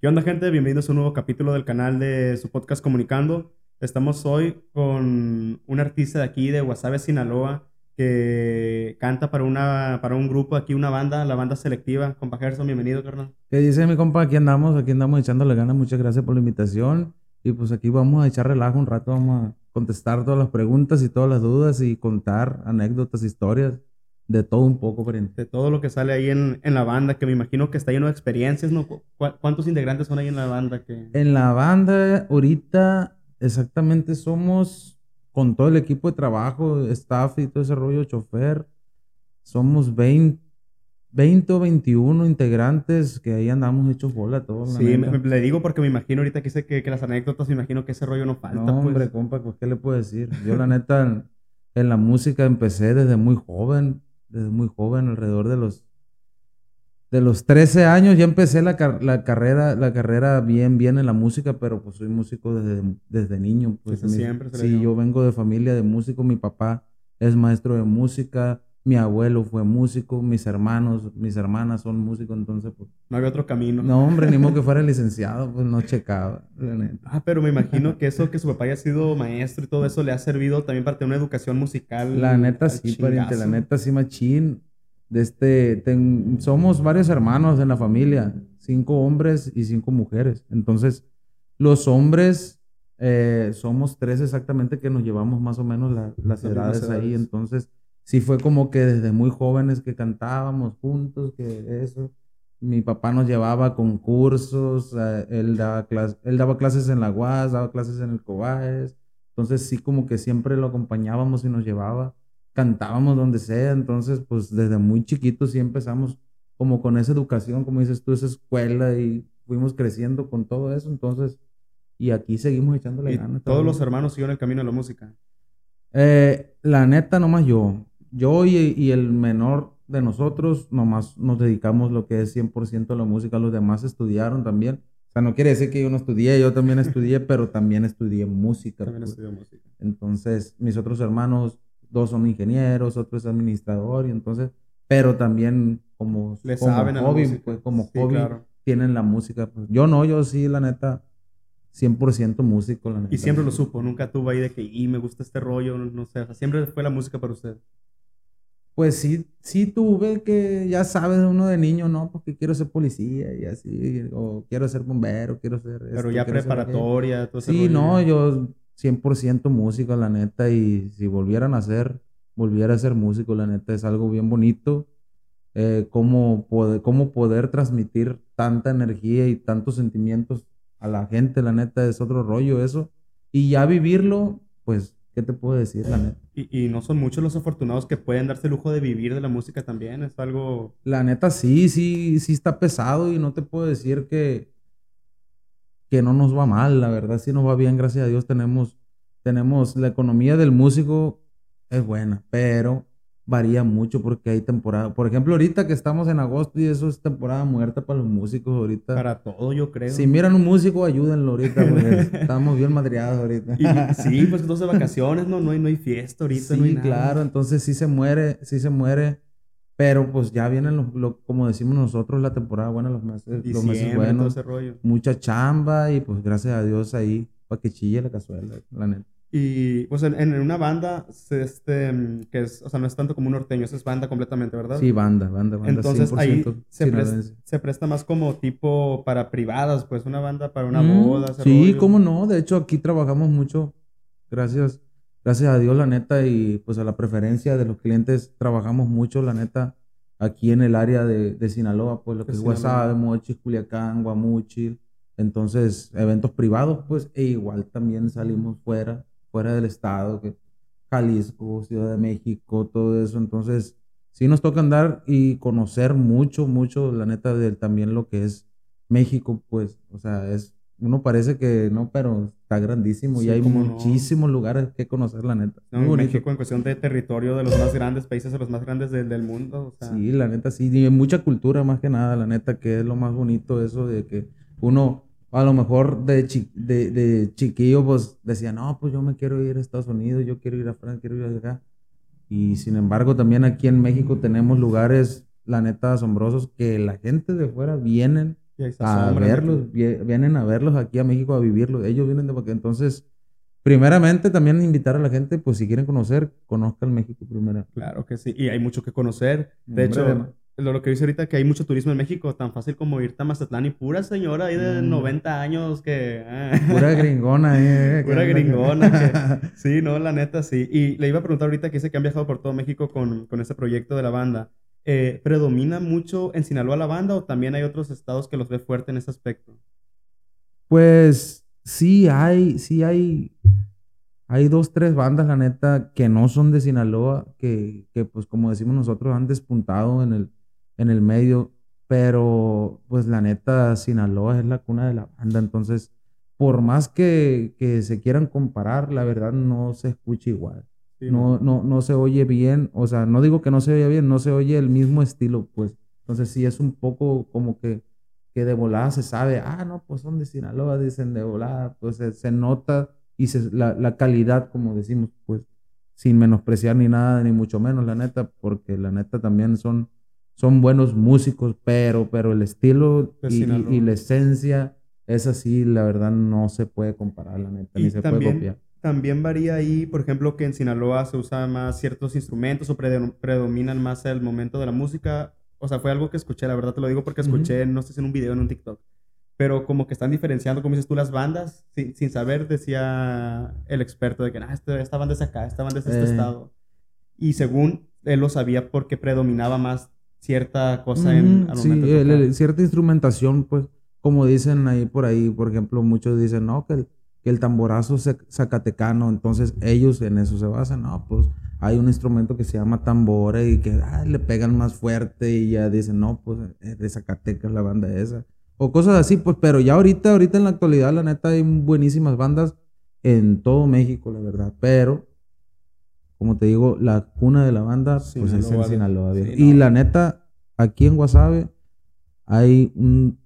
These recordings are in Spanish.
¿Qué onda, gente? Bienvenidos a un nuevo capítulo del canal de su podcast Comunicando. Estamos hoy con un artista de aquí, de Guasave, Sinaloa, que canta para, una, para un grupo aquí, una banda, la banda selectiva. Compa Gerson, bienvenido, carnal. ¿Qué dice mi compa? Aquí andamos, aquí andamos echándole ganas. Muchas gracias por la invitación. Y pues aquí vamos a echar relajo un rato, vamos a contestar todas las preguntas y todas las dudas y contar anécdotas, historias de todo un poco, De todo lo que sale ahí en, la banda, que me imagino que está lleno de experiencias, ¿no? ¿Cuántos integrantes son ahí en la banda? Que... En la banda, ahorita, exactamente somos, con todo el equipo de trabajo, staff y todo ese rollo, chofer, somos 20, 20 o 21 integrantes que ahí andamos hechos bola todos. Sí, le digo porque me imagino ahorita que sé que, las anécdotas, me imagino que ese rollo no falta. No, pues. hombre, compa, pues, ¿qué le puedo decir? Yo, la neta, en la música empecé desde muy joven desde muy joven, alrededor de los de los 13 años ya empecé la, carrera la carrera bien bien en la música, pero pues soy músico desde, desde niño. Pues, siempre. Sí, yo vengo de familia de músicos, mi papá es maestro de música, mi abuelo fue músico, mis hermanos, mis hermanas son músicos, entonces pues... No había otro camino. No, hombre, ni modo que fuera licenciado, pues no checaba. Ah, pero me imagino que eso, que su papá haya sido maestro y todo eso le ha servido también para tener una educación musical. La neta sí, pariente, la neta sí, machín. De este, somos varios hermanos en la familia, cinco hombres y cinco mujeres. Entonces, los hombres eh, somos tres exactamente que nos llevamos más o menos las edades ahí. Entonces, sí fue como que desde muy jóvenes que cantábamos juntos, que eso. Mi papá nos llevaba a concursos, eh, él, daba él daba clases en la UAS, daba clases en el Cobaes. Entonces sí como que siempre lo acompañábamos y nos llevaba. Cantábamos donde sea. Entonces pues desde muy chiquitos sí empezamos como con esa educación, como dices tú, esa escuela y fuimos creciendo con todo eso. Entonces, y aquí seguimos echándole ganas. ¿Todos los hermanos siguieron el camino de la música? Eh, la neta, nomás yo yo y, el menor de nosotros nomás nos dedicamos lo que es 100% a la música, los demás estudiaron también. O sea, no quiere decir que yo no estudié, yo también estudié, pero también estudié música. También pues. estudié música. Entonces, mis otros hermanos, dos son ingenieros, otro es administrador, y entonces, pero también como, Le saben hobby, pues, como hobby tienen la música. Pues. Yo no, yo sí, la neta, 100% músico, la neta. Y siempre lo supo, nunca tuvo ahí de que, y me gusta este rollo, no, sé, siempre fue la música para usted pues sí, sí tuve que, ya sabes, uno de niño, ¿no? Porque quiero ser policía y así, o quiero ser bombero, quiero ser... Pero ya preparatoria, todo Sí, no, yo 100% músico, la neta, y si volvieran a ser, volviera a ser músico, la neta, es algo bien bonito. Eh, cómo, poder, cómo poder transmitir tanta energía y tantos sentimientos a la gente, la neta, es otro rollo eso. Y ya vivirlo, pues ¿Qué te puedo decir, la neta? Y, no son muchos los afortunados que pueden darse el lujo de vivir de la música también. Es algo. La neta, sí, sí, sí está pesado y no te puedo decir que, que no nos va mal. La verdad, sí nos va bien, gracias a Dios. Tenemos, tenemos la economía del músico es buena, pero varía mucho porque hay temporada. Por ejemplo, ahorita que estamos en agosto y eso es temporada muerta para los músicos ahorita. Para todo, yo creo. Si miran un músico, ayúdenlo ahorita, estamos bien madreados ahorita. sí, pues entonces vacaciones, no, no hay, no hay fiesta ahorita. Sí, claro, entonces sí se muere, sí se muere. Pero pues ya vienen, lo, como decimos nosotros, la temporada buena, los meses, los meses buenos. Mucha chamba y pues gracias a Dios ahí, para que chille la cazuela, la neta. Y pues en, en una banda, este, que es, o sea, no es tanto como un norteño, es banda completamente, ¿verdad? Sí, banda, banda, banda. Entonces ahí se, presta, se presta más como tipo para privadas, pues una banda para una mm, boda. Sí, cómo no, de hecho aquí trabajamos mucho, gracias, gracias a Dios, la neta, y pues a la preferencia de los clientes, trabajamos mucho, la neta, aquí en el área de, de Sinaloa, pues lo que es Guasave, Mochis, Culiacán, Guamuchil. Entonces, eventos privados, pues, e igual también salimos fuera fuera del estado, que Jalisco, Ciudad de México, todo eso. Entonces, sí nos toca andar y conocer mucho, mucho, la neta, de también lo que es México, pues, o sea, es, uno parece que no, pero está grandísimo y hay muchísimos lugares que conocer, la neta. México en cuestión de territorio, de los más grandes países, de los más grandes del mundo. Sí, la neta, sí, y mucha cultura más que nada, la neta, que es lo más bonito eso de que uno a lo mejor de, de, de, chiquillo, pues decía, no, pues yo me quiero ir a Estados Unidos, yo quiero ir a Francia, quiero ir acá. Y sin embargo, también aquí en México tenemos lugares, la neta, asombrosos que la gente de fuera vienen a verlos, vienen a verlos aquí a México a vivirlos. Ellos vienen de porque entonces, primeramente también invitar a la gente, pues si quieren conocer, conozcan México primero. Claro que sí, y hay mucho que conocer. De hecho, lo, que dice ahorita que hay mucho turismo en México, tan fácil como irte a Mazatlán y pura señora ahí de 90 mm. años que... Ah. Pura gringona, eh. Pura gringona. sí, no, la neta, sí. Y le iba a preguntar ahorita que dice que han viajado por todo México con, con este proyecto de la banda. Eh, ¿Predomina mucho en Sinaloa la banda o también hay otros estados que los ve fuerte en ese aspecto? Pues sí hay, sí hay, hay dos, tres bandas, la neta, que no son de Sinaloa, que, que pues como decimos nosotros han despuntado en el, en el medio, pero pues la neta, Sinaloa es la cuna de la banda, entonces por más que, que se quieran comparar, la verdad no se escucha igual. no, no, no se oye bien, o sea, no digo que no se oye bien, no se oye el mismo estilo, pues. Entonces sí es un poco como que, que de volada se sabe, ah, no, pues son de Sinaloa, dicen de volada, pues se, nota y se, la, la, calidad, como decimos, pues, sin menospreciar ni nada, ni mucho menos, la neta, porque la neta también son son buenos músicos, pero, pero el estilo y, la esencia es así, la verdad no se puede comparar, la neta, ni se puede copiar. También varía ahí, por ejemplo, que en Sinaloa se usan más ciertos instrumentos o predominan más el momento de la música. O sea, fue algo que escuché, la verdad te lo digo porque escuché, no sé si en un video en un TikTok, pero como que están diferenciando, como dices tú, las bandas, sin, saber, decía el experto de que ah, este, esta banda es acá, esta banda es de este eh. estado. Y según él lo sabía porque predominaba más cierta cosa en sí, cierta instrumentación, pues, como dicen ahí por ahí, por ejemplo, muchos dicen, no, que el, que el tamborazo zacatecano, entonces ellos en eso se basan, no, pues hay un instrumento que se llama tambore y que le pegan más fuerte y ya dicen, no, pues de Zacatecas la banda esa. O cosas así, pues, pero ya ahorita, ahorita en la actualidad, la neta, hay buenísimas bandas en todo México, la verdad, pero como te digo, la cuna de la banda, pues es en Sinaloa. y la neta, aquí en Guasave hay un,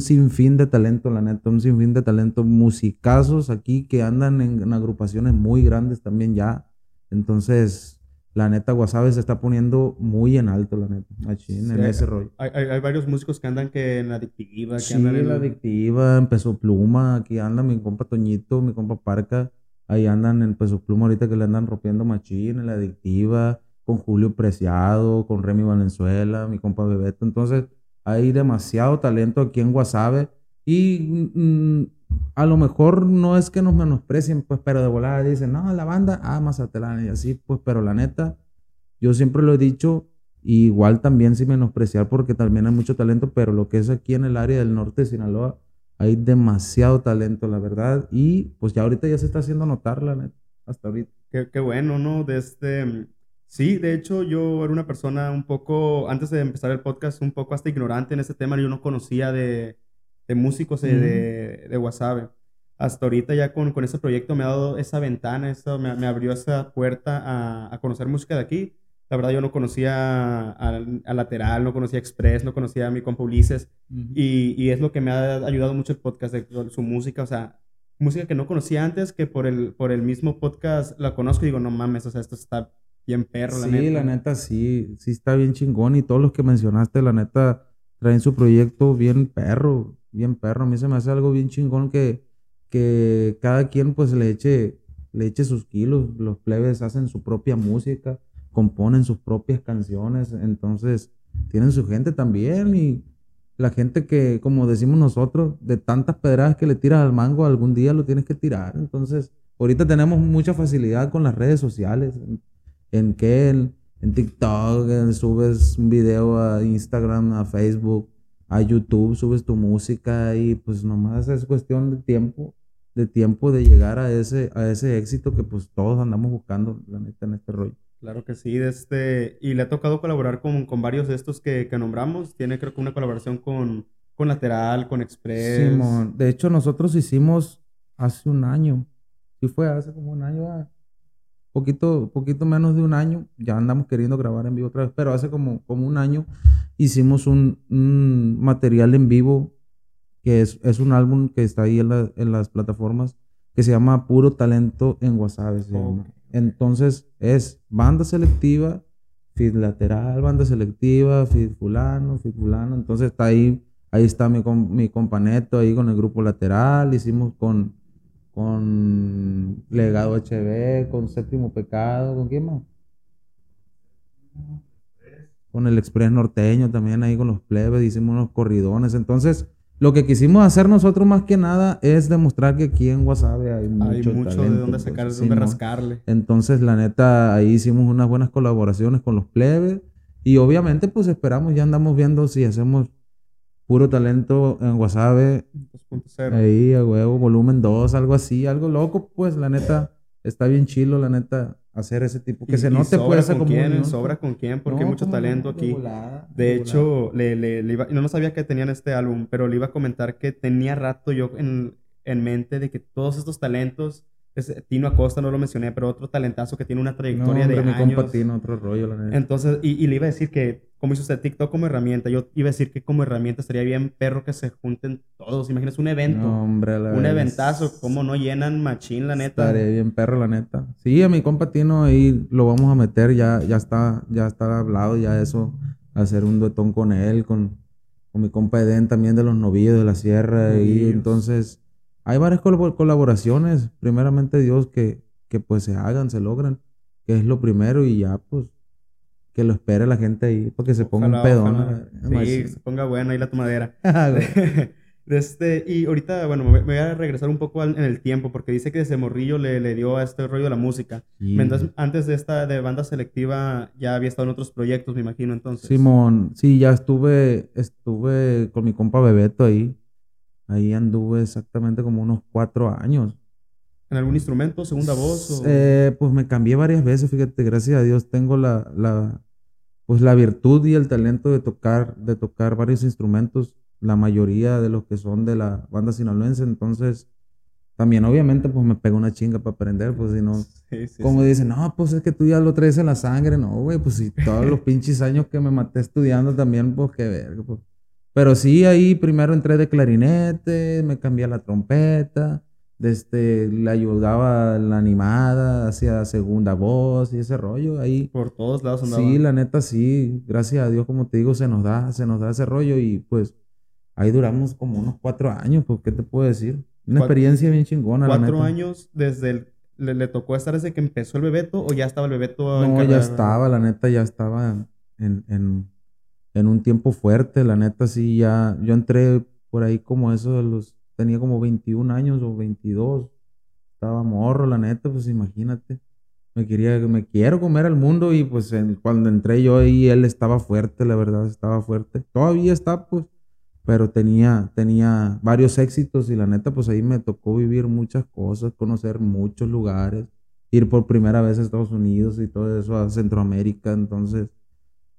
sinfín de talento, la neta, un sinfín de talento, musicazos aquí que andan en, agrupaciones muy grandes también ya. Entonces, la neta, Guasave se está poniendo muy en alto, la neta, machín, en ese rollo. Hay, varios músicos que andan que en la adictiva, que sí, en la adictiva, empezó Pluma, aquí anda mi compa Toñito, mi compa Parca Ahí andan en Peso Pluma ahorita que le andan rompiendo machín en la adictiva, con Julio Preciado, con Remy Valenzuela, mi compa Bebeto. Entonces, hay demasiado talento aquí en Guasave. Y mm, a lo mejor no es que nos menosprecien, pues, pero de volada dicen, no, la banda, ah, Mazatlán y así, pues, pero la neta, yo siempre lo he dicho, igual también sin menospreciar porque también hay mucho talento, pero lo que es aquí en el área del norte de Sinaloa, hay demasiado talento, la verdad. Y pues ya ahorita ya se está haciendo notar, la neta, hasta ahorita. Qué, bueno, ¿no? De este... Sí, de hecho yo era una persona un poco, antes de empezar el podcast, un poco hasta ignorante en ese tema. Yo no conocía de, de músicos de, de, Wasabe. Hasta ahorita ya con, con ese proyecto me ha dado esa ventana, eso me, me abrió esa puerta a, a conocer música de aquí la verdad yo no conocía a, Lateral, no conocía a Express, no conocía a mi compa Ulises. y, y, es lo que me ha ayudado mucho el podcast, de, su música, o sea, música que no conocía antes, que por el, por el mismo podcast la conozco y digo, no mames, o sea, esto está bien perro, la neta. Sí, la neta sí, sí está bien chingón y todos los que mencionaste, la neta, traen su proyecto bien perro, bien perro. A mí se me hace algo bien chingón que, que cada quien pues le eche, le eche sus kilos, los plebes hacen su propia música componen sus propias canciones, entonces tienen su gente también y la gente que, como decimos nosotros, de tantas pedradas que le tiras al mango, algún día lo tienes que tirar. Entonces, ahorita tenemos mucha facilidad con las redes sociales, en, que en, TikTok subes un video a Instagram, a Facebook, a YouTube, subes tu música y pues nomás es cuestión de tiempo, de tiempo de llegar a ese, a ese éxito que pues todos andamos buscando, la neta, en este rollo. Claro que sí, este, y le ha tocado colaborar con, con varios de estos que, que, nombramos. Tiene creo que una colaboración con, con Lateral, con Express. Simón, de hecho nosotros hicimos hace un año, sí fue hace como un año, ah, poquito, poquito menos de un año, ya andamos queriendo grabar en vivo otra vez, pero hace como, como un año hicimos un, un material en vivo que es, es, un álbum que está ahí en, la, en, las plataformas que se llama Puro Talento en WhatsApp. Entonces es banda selectiva, feed lateral, banda selectiva, feed fulano, feed fulano. Entonces está ahí, Ahí está mi, mi companeto ahí con el grupo lateral. Hicimos con, con Legado HB, con Séptimo Pecado, ¿con quién más? Con el Express Norteño también ahí con los plebes, hicimos unos corridones. Entonces, lo que quisimos hacer nosotros más que nada es demostrar que aquí en Guasave hay mucho, hay mucho de dónde sacar, de dónde rascarle. Entonces, la neta, ahí hicimos unas buenas colaboraciones con los plebes. Y obviamente, pues esperamos, ya andamos viendo si hacemos Puro talento en Wasabe. 2.0. Ahí, a huevo, volumen 2, algo así, algo loco, pues, la neta, está bien chilo, la neta, hacer ese tipo. Que se note, pues, con quién, Sobra con quién, porque hay mucho talento aquí. De, hecho, le, le, iba, no sabía que tenían este álbum, pero le iba a comentar que tenía rato yo en, en mente de que todos estos talentos Tino Acosta no lo mencioné, pero otro talentazo que tiene una trayectoria de años. Tino, otro rollo, la Entonces, y, le iba a decir que, como hizo usted TikTok como herramienta, yo iba a decir que como herramienta estaría bien perro que se junten todos. Imagínese un evento. hombre, la Un eventazo, como no llenan machín, la neta. Estaría bien perro, la neta. Sí, a mi compa Tino ahí lo vamos a meter, ya, ya está, ya está hablado, ya eso, hacer un duetón con él, con, con mi compa Eden también de los novillos de la sierra, y entonces hay varias colaboraciones, primeramente Dios, que, que pues se hagan, se logran, que es lo primero y ya pues que lo espere la gente ahí para que se ponga un pedón. Sí, se ponga buena ahí la tomadera. Ah, este, y ahorita, bueno, me voy a regresar un poco en el tiempo, porque dice que desde morrillo le, le dio a este rollo de la música. Entonces, antes de esta de banda selectiva, ya había estado en otros proyectos, me imagino, entonces. Simón, sí, ya estuve, estuve con mi compa Bebeto ahí. Ahí anduve exactamente como unos cuatro años. ¿En algún instrumento, segunda voz? Eh, pues me cambié varias veces, fíjate, gracias a Dios tengo la, la, pues la virtud y el talento de tocar, de tocar varios instrumentos, la mayoría de los que son de la banda sinaloense, entonces también obviamente pues me pego una chinga para aprender, pues si no, como dicen, no, pues es que tú ya lo traes en la sangre, no, güey, pues si todos los pinches años que me maté estudiando también, pues qué verga, pues. Pero sí, ahí primero entré de clarinete, me cambié a la trompeta, desde, le ayudaba la animada, hacía segunda voz y ese rollo ahí. Por todos lados andaba. Sí, la neta sí, gracias a Dios, como te digo, se nos da, se nos da ese rollo y pues ahí duramos como unos cuatro años, pues, ¿qué te puedo decir? Una experiencia bien chingona. ¿Cuatro años desde el, le, tocó estar desde que empezó el Bebeto o ya estaba el Bebeto? No, ya estaba, la neta ya estaba en, en en un tiempo fuerte, la neta sí, ya, yo entré por ahí como eso de los, tenía como 21 años o 22, estaba morro, la neta, pues imagínate, me quería, me quiero comer al mundo y pues cuando entré yo ahí, él estaba fuerte, la verdad, estaba fuerte, todavía está pues, pero tenía, tenía varios éxitos y la neta, pues ahí me tocó vivir muchas cosas, conocer muchos lugares, ir por primera vez a Estados Unidos y todo eso, a Centroamérica, entonces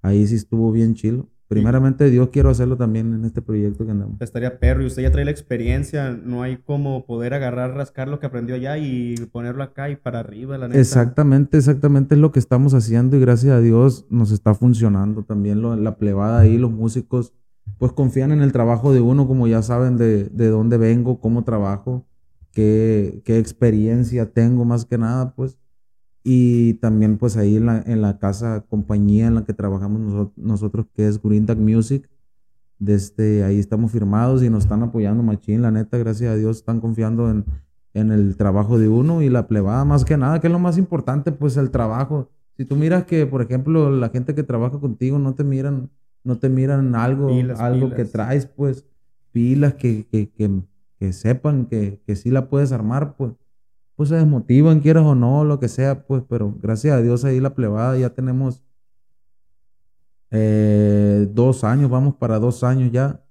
ahí sí estuvo bien chilo. Primeramente, Dios quiero hacerlo también en este proyecto que andamos. Estaría perro y usted ya trae la experiencia, no hay como poder agarrar, rascar lo que aprendió allá y ponerlo acá y para arriba, la neta. Exactamente, exactamente es lo que estamos haciendo y gracias a Dios nos está funcionando también lo, la plebada ahí, los músicos, pues confían en el trabajo de uno, como ya saben de, de dónde vengo, cómo trabajo, qué, qué experiencia tengo más que nada, pues y también pues ahí en la, en la casa, compañía en la que trabajamos nosotros, que es Green Duck Music. Desde ahí estamos firmados y nos están apoyando machín, la neta, gracias a Dios están confiando en, en el trabajo de uno y la plebada más que nada, que es lo más importante, pues el trabajo. Si tú miras que, por ejemplo, la gente que trabaja contigo no te miran, no te miran algo, algo que traes, pues, pilas que, que, que, que sepan que, que sí la puedes armar, pues pues se desmotivan, quieras o no, lo que sea, pues, pero gracias a Dios ahí la plebada ya tenemos eh, dos años, vamos para dos años ya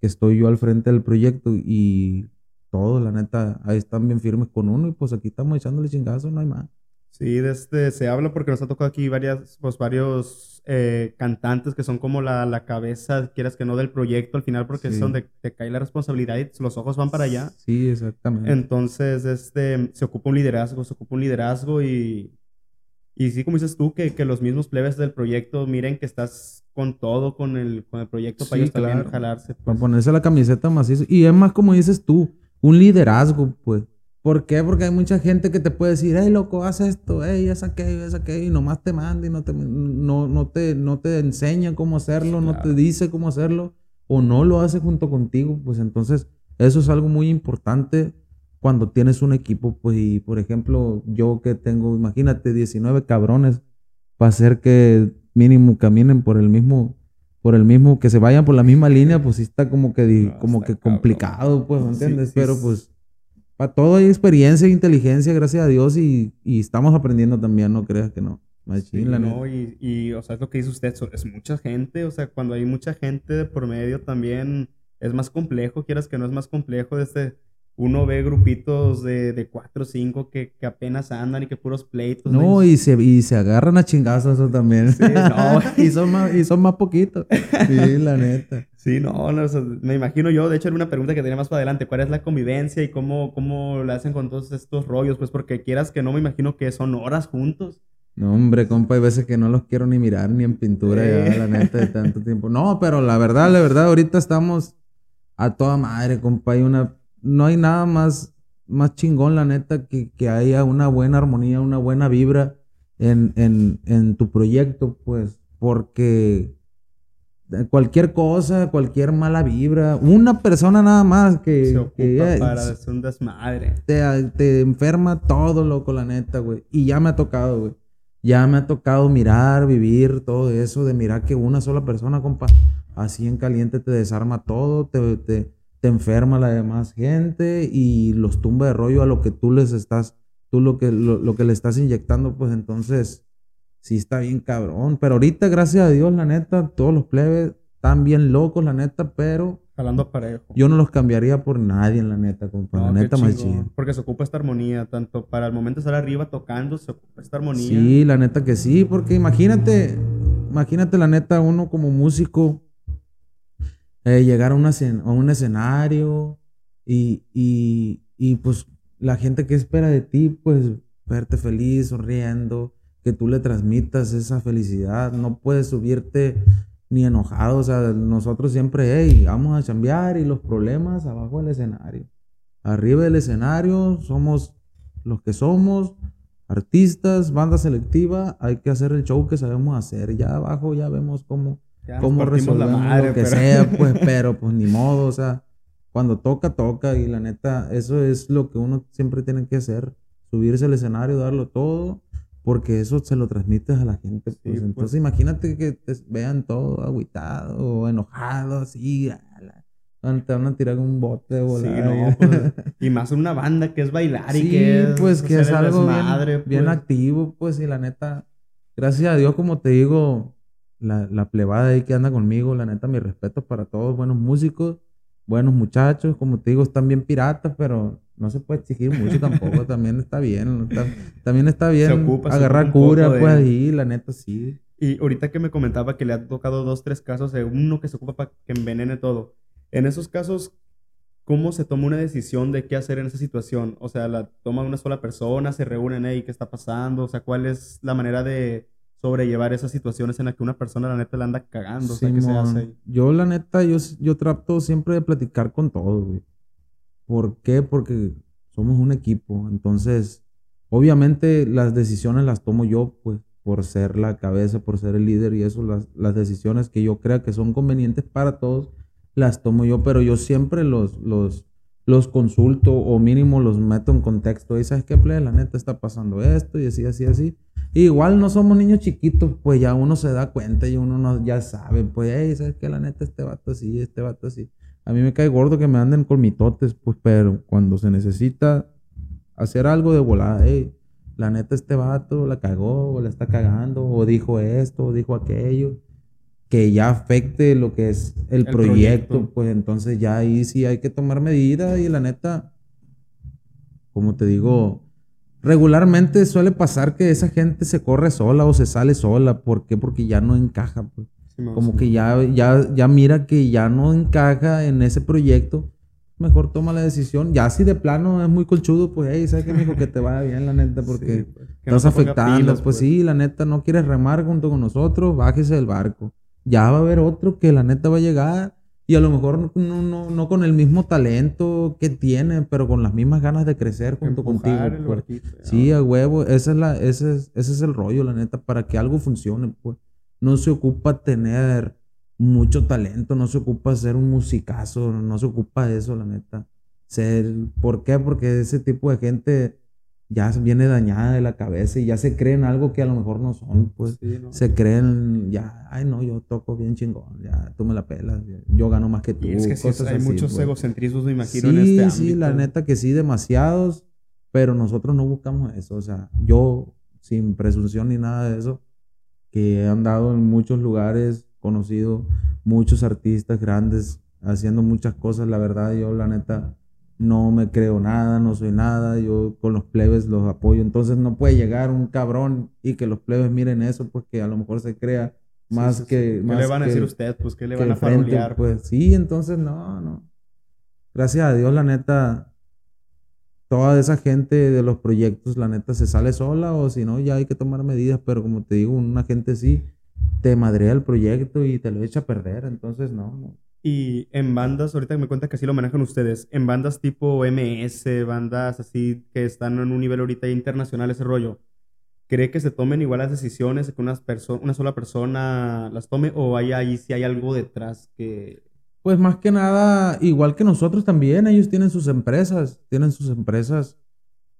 que estoy yo al frente del proyecto y todos, la neta, ahí están bien firmes con uno y pues aquí estamos echándole chingazo, no hay más. Sí, desde, se habla porque nos ha tocado aquí varias, pues, varios eh, cantantes que son como la, la, cabeza, quieras que no, del proyecto al final, porque es donde te cae la responsabilidad y los ojos van para allá. Sí, exactamente. Entonces, este, se ocupa un liderazgo, se ocupa un liderazgo y, y sí, como dices tú, que, que los mismos plebes del proyecto miren que estás con todo, con el, con el proyecto para ellos también jalarse. Para pues. ponerse la camiseta macizo. Y es más, como dices tú, un liderazgo, pues. ¿Por qué? Porque hay mucha gente que te puede decir, hey, loco, haz esto, hey, haz aquello, haz aquello, y nomás te manda y no te, no, no te, no te enseña cómo hacerlo, no te dice cómo hacerlo. o no lo hace junto contigo, pues entonces eso es algo muy importante cuando tienes un equipo, pues y por ejemplo, yo que tengo, imagínate, 19 cabrones para hacer que mínimo caminen por el mismo por el mismo que se vayan por la misma línea, pues sí está como que como que complicado, pues, ¿me entiendes? Pero pues para todo hay experiencia e inteligencia, gracias a Dios, y, estamos aprendiendo también, no creas que no. no, y, y, o sea, es lo que dice usted, es mucha gente, o sea, cuando hay mucha gente por medio también es más complejo, quieras que no es más complejo, este uno ve grupitos de, de cuatro o cinco que, que, apenas andan y que puros pleitos. No, y se, y se agarran a chingazos eso también. Sí, no. y, son más, y son más poquitos. Sí, la neta. Sí, no, no me imagino yo, de hecho era una pregunta que tenía más para adelante, ¿cuál es la convivencia y cómo, cómo la hacen con todos estos rollos? Pues porque quieras que no, me imagino que son horas juntos. No, hombre, compa, hay veces que no los quiero ni mirar ni en pintura ya, la neta, de tanto tiempo. No, pero la verdad, la verdad, ahorita estamos a toda madre, compa, hay una no hay nada más, más chingón, la neta, que, que haya una buena armonía, una buena vibra en, en, en tu proyecto, pues, porque cualquier cosa, cualquier mala vibra, una persona nada más que... Se ocupa para un desmadre. Te, te enferma todo, loco, la neta, güey. Y ya me ha tocado, güey. Ya me ha tocado mirar, vivir todo eso, de mirar que una sola persona, compa, así en caliente te desarma todo, te, te, te enferma la demás gente y los tumba de rollo a lo que tú les estás, tú lo que, lo, que le estás inyectando, pues entonces sí está bien cabrón. Pero ahorita, gracias a Dios, la neta, todos los plebes están bien locos, la neta, pero... Jalando parejo. Yo no los cambiaría por nadie, la neta, compa. la neta, más chido. Porque se ocupa esta armonía, tanto para el momento de estar arriba tocando, se ocupa esta armonía. Sí, la neta que sí, porque imagínate, imagínate la neta, uno como músico, eh, llegar a, a, un escenario y, y, y, pues la gente que espera de ti, pues verte feliz, sonriendo, que tú le transmitas esa felicidad. No puedes subirte ni enojado. O sea, nosotros siempre, hey, vamos a chambear y los problemas abajo del escenario. Arriba del escenario somos los que somos, artistas, banda selectiva, hay que hacer el show que sabemos hacer. Ya abajo ya vemos cómo cómo resolver lo que sea, pues, pero pues ni modo, o sea, cuando toca, toca y la neta, eso es lo que uno siempre tiene que hacer, subirse al escenario, darlo todo, porque eso se lo transmites a la gente, pues, pues. entonces imagínate que te vean todo agüitado o enojado, así, te van a tirar un bote o sí, no, pues, y más una banda que es bailar y que es, pues que es algo bien, bien activo, pues, y la neta, gracias a Dios, como te digo, la, la plebada ahí que anda conmigo, la neta, mi respeto para todos, buenos músicos, buenos muchachos, como te digo, están bien piratas, pero no se puede exigir mucho tampoco, también está bien, también está bien agarrar cura, pues ahí, la neta, sí. Y ahorita que me comentaba que le ha tocado dos, tres casos de uno que se ocupa para que envenene todo. En esos casos, ¿cómo se toma una decisión de qué hacer en esa situación? O sea, ¿la toma una sola persona? ¿Se reúnen ahí? ¿Qué está pasando? O sea, ¿cuál es la manera de, sobrellevar esas situaciones en las que una persona la neta la anda cagando. o sea, ¿qué se hace Yo la neta, yo, yo trato siempre de platicar con todos, güey. ¿Por qué? Porque somos un equipo. Entonces, obviamente las decisiones las tomo yo, pues, por ser la cabeza, por ser el líder y eso, las, las decisiones que yo crea que son convenientes para todos, las tomo yo, pero yo siempre los, los, los consulto o mínimo los meto en contexto. Y sabes qué, play, la neta está pasando esto y así, así, así. Igual no somos niños chiquitos, pues ya uno se da cuenta y uno no, ya sabe, pues, hey, sabes qué, la neta este vato así, este vato así. A mí me cae gordo que me anden con mitotes, pues, pero cuando se necesita hacer algo de volada, hey, la neta este vato la cagó o la está cagando o dijo esto o dijo aquello que ya afecte lo que es el, proyecto, pues entonces ya ahí sí hay que tomar medidas y la neta, como te digo, regularmente suele pasar que esa gente se corre sola o se sale sola. ¿Por qué? Porque ya no encaja. Pues. como que ya, ya, ya mira que ya no encaja en ese proyecto. Mejor toma la decisión. Ya si de plano es muy colchudo, pues, hey, ¿sabes qué, mijo? Que te vaya bien, la neta, porque pues, estás afectando. pues, pues sí, la neta, no quieres remar junto con nosotros, bájese del barco ya va a haber otro que la neta va a llegar y a lo mejor no, no, no con el mismo talento que tiene, pero con las mismas ganas de crecer junto contigo. Pues. sí, a huevo, esa es la, ese, es, ese es el rollo, la neta, para que algo funcione, pues. No se ocupa tener mucho talento, no se ocupa ser un musicazo, no se ocupa eso, la neta. Ser, ¿Por qué? Porque ese tipo de gente ya viene dañada de la cabeza y ya se creen algo que a lo mejor no son, pues se creen, ya, ay no, yo toco bien chingón, ya tú me la pelas, yo gano más que tú. es que sí, hay muchos pues. egocentrismos, me imagino, en este ámbito. Sí, la neta que sí, demasiados, pero nosotros no buscamos eso, o sea, yo sin presunción ni nada de eso, que he andado en muchos lugares, conocido muchos artistas grandes, haciendo muchas cosas, la verdad, yo la neta no me creo nada, no soy nada, yo con los plebes los apoyo, entonces no puede llegar un cabrón y que los plebes miren eso, pues que a lo mejor se crea más que... ¿Qué le van a decir usted? Pues que le van a farolear. Pues sí, entonces no, no. Gracias a Dios, la neta, toda esa gente de los proyectos, la neta, se sale sola o si no, ya hay que tomar medidas, pero como te digo, una gente sí te madrea el proyecto y te lo echa a perder, entonces no, no. Y en bandas, ahorita me cuenta que así lo manejan ustedes, en bandas tipo MS, bandas así que están en un nivel ahorita internacional, ese rollo, ¿cree que se tomen igual las decisiones, que una, una sola persona las tome o hay ahí si hay algo detrás que... Pues más que nada, igual que nosotros también, ellos tienen sus empresas, tienen sus empresas,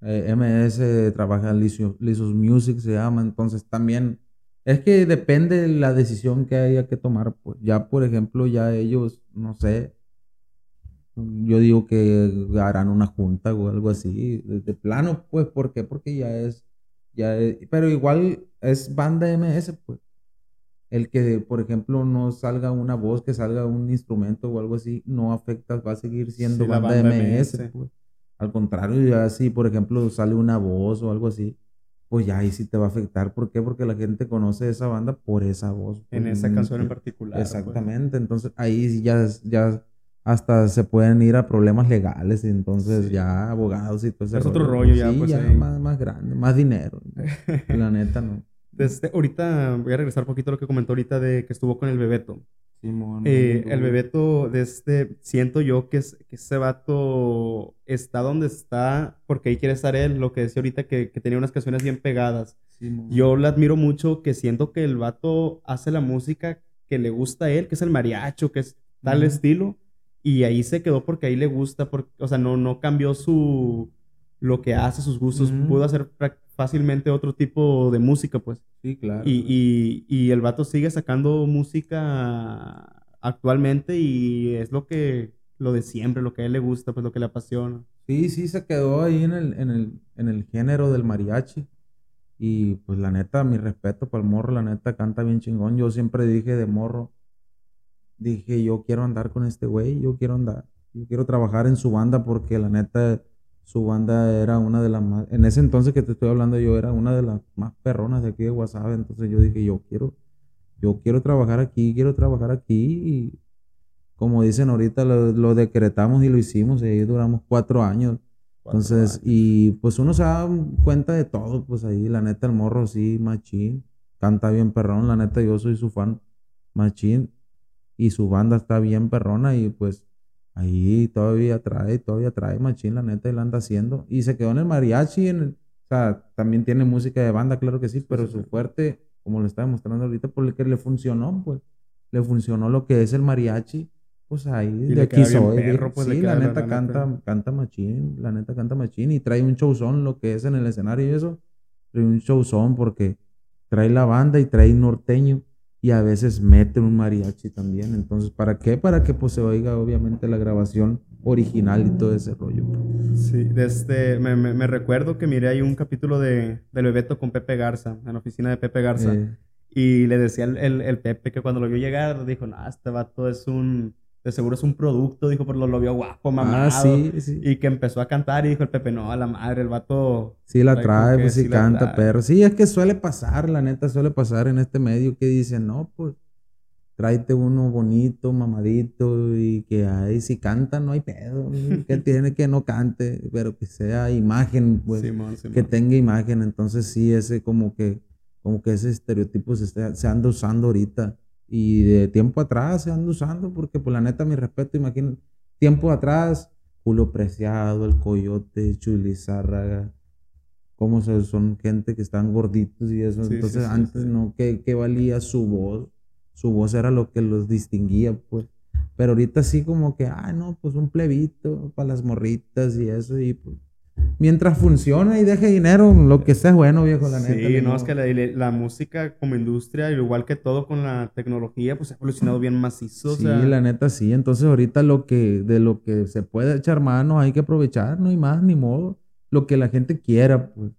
eh, MS trabaja Lisos Music se llama, entonces también es que depende de la decisión que haya que tomar. Pues ya, por ejemplo, ya ellos, no sé, yo digo que harán una junta o algo así, de, plano, pues, ¿por qué? Porque ya es, ya pero igual es banda MS, pues. El que, por ejemplo, no salga una voz, que salga un instrumento o algo así, no afecta, va a seguir siendo banda, MS, pues. Al contrario, ya si, por ejemplo, sale una voz o algo así, pues ya ahí sí te va a afectar. ¿Por qué? Porque la gente conoce esa banda por esa voz. En pues, esa canción en particular. Pues. Exactamente. Entonces ahí ya, ya hasta se pueden ir a problemas legales. Entonces ya abogados y todo. Es otro rollo ya. pues, ya más, más, grande, más dinero. la neta, ¿no? Desde, ahorita voy a regresar un poquito a lo que comentó ahorita de que estuvo con el Bebeto. Eh, el Bebeto, de este, siento yo que, es, que ese vato está donde está porque ahí quiere estar él, lo que decía ahorita que, que tenía unas canciones bien pegadas. yo le admiro mucho que siento que el vato hace la música que le gusta a él, que es el mariacho, que es tal estilo, y ahí se quedó porque ahí le gusta, porque, o sea, no, no cambió su, lo que hace, sus gustos, pudo hacer fácilmente otro tipo de música, pues. Sí, claro. Y, y, el vato sigue sacando música actualmente y es lo que, lo de siempre, lo que a él le gusta, pues lo que le apasiona. Sí, sí, se quedó ahí en el, en el, en el género del mariachi. Y pues la neta, mi respeto para el morro, la neta canta bien chingón. Yo siempre dije de morro, dije yo quiero andar con este güey, yo quiero andar, yo quiero trabajar en su banda porque la neta su banda era una de las más, en ese entonces que te estoy hablando yo era una de las más perronas de aquí de WhatsApp, entonces yo dije, yo quiero, yo quiero trabajar aquí, quiero trabajar aquí. Y como dicen ahorita lo, decretamos y lo hicimos y ahí duramos cuatro años. entonces, y pues uno se da cuenta de todo, pues ahí la neta el morro sí, machín, canta bien perrón, la neta yo soy su fan, machín, y su banda está bien perrona y pues Ahí todavía trae, todavía trae machín, la neta, él anda haciendo. Y se quedó en el mariachi, en o sea, también tiene música de banda, claro que sí, pero su fuerte, como le estaba mostrando ahorita, por que le funcionó, pues, le funcionó lo que es el mariachi, pues ahí, de aquí soy. Pues, sí, la neta canta, canta machín, la neta canta machín y trae un showzón, lo que es en el escenario y eso, trae un showzón porque trae la banda y trae norteño y a veces meten un mariachi también. Entonces, ¿para qué? Para que pues se oiga obviamente la grabación original y todo ese rollo. Sí, desde, me, me, recuerdo que miré ahí un capítulo de, del Bebeto con Pepe Garza, en la oficina de Pepe Garza. Y le decía el, el, Pepe que cuando lo vio llegar, dijo, no, este vato es un de seguro es un producto, dijo, por lo, lo vio guapo, mamado. Ah, sí, sí. Y que empezó a cantar y dijo el Pepe, no, a la madre, el vato. Sí, la trae, pues sí, canta, pero sí, es que suele pasar, la neta, suele pasar en este medio que dicen, no, pues tráete uno bonito, mamadito y que ahí si canta no hay pedo, que tiene que no cante, pero que sea imagen, pues, que tenga imagen, entonces sí, ese como que, como que ese estereotipo se, se anda usando ahorita y de tiempo atrás se anda usando, porque por pues, la neta, mi respeto, imagínate, tiempo atrás, Julio Preciado, El Coyote, Chulizárraga, cómo son gente que están gorditos y eso. Entonces, antes no, ¿qué, valía su voz? su voz era lo que los distinguía, pues. Pero ahorita sí como que, ah, no, pues un plebito para las morritas y eso, y pues mientras funcione y deje dinero, lo que sea es bueno, viejo, la neta. Sí, no, es que la, música como industria, igual que todo con la tecnología, pues ha evolucionado bien macizo. Sí, la neta sí. Entonces ahorita lo que, de lo que se puede echar mano hay que aprovechar, no hay más ni modo. Lo que la gente quiera, pues.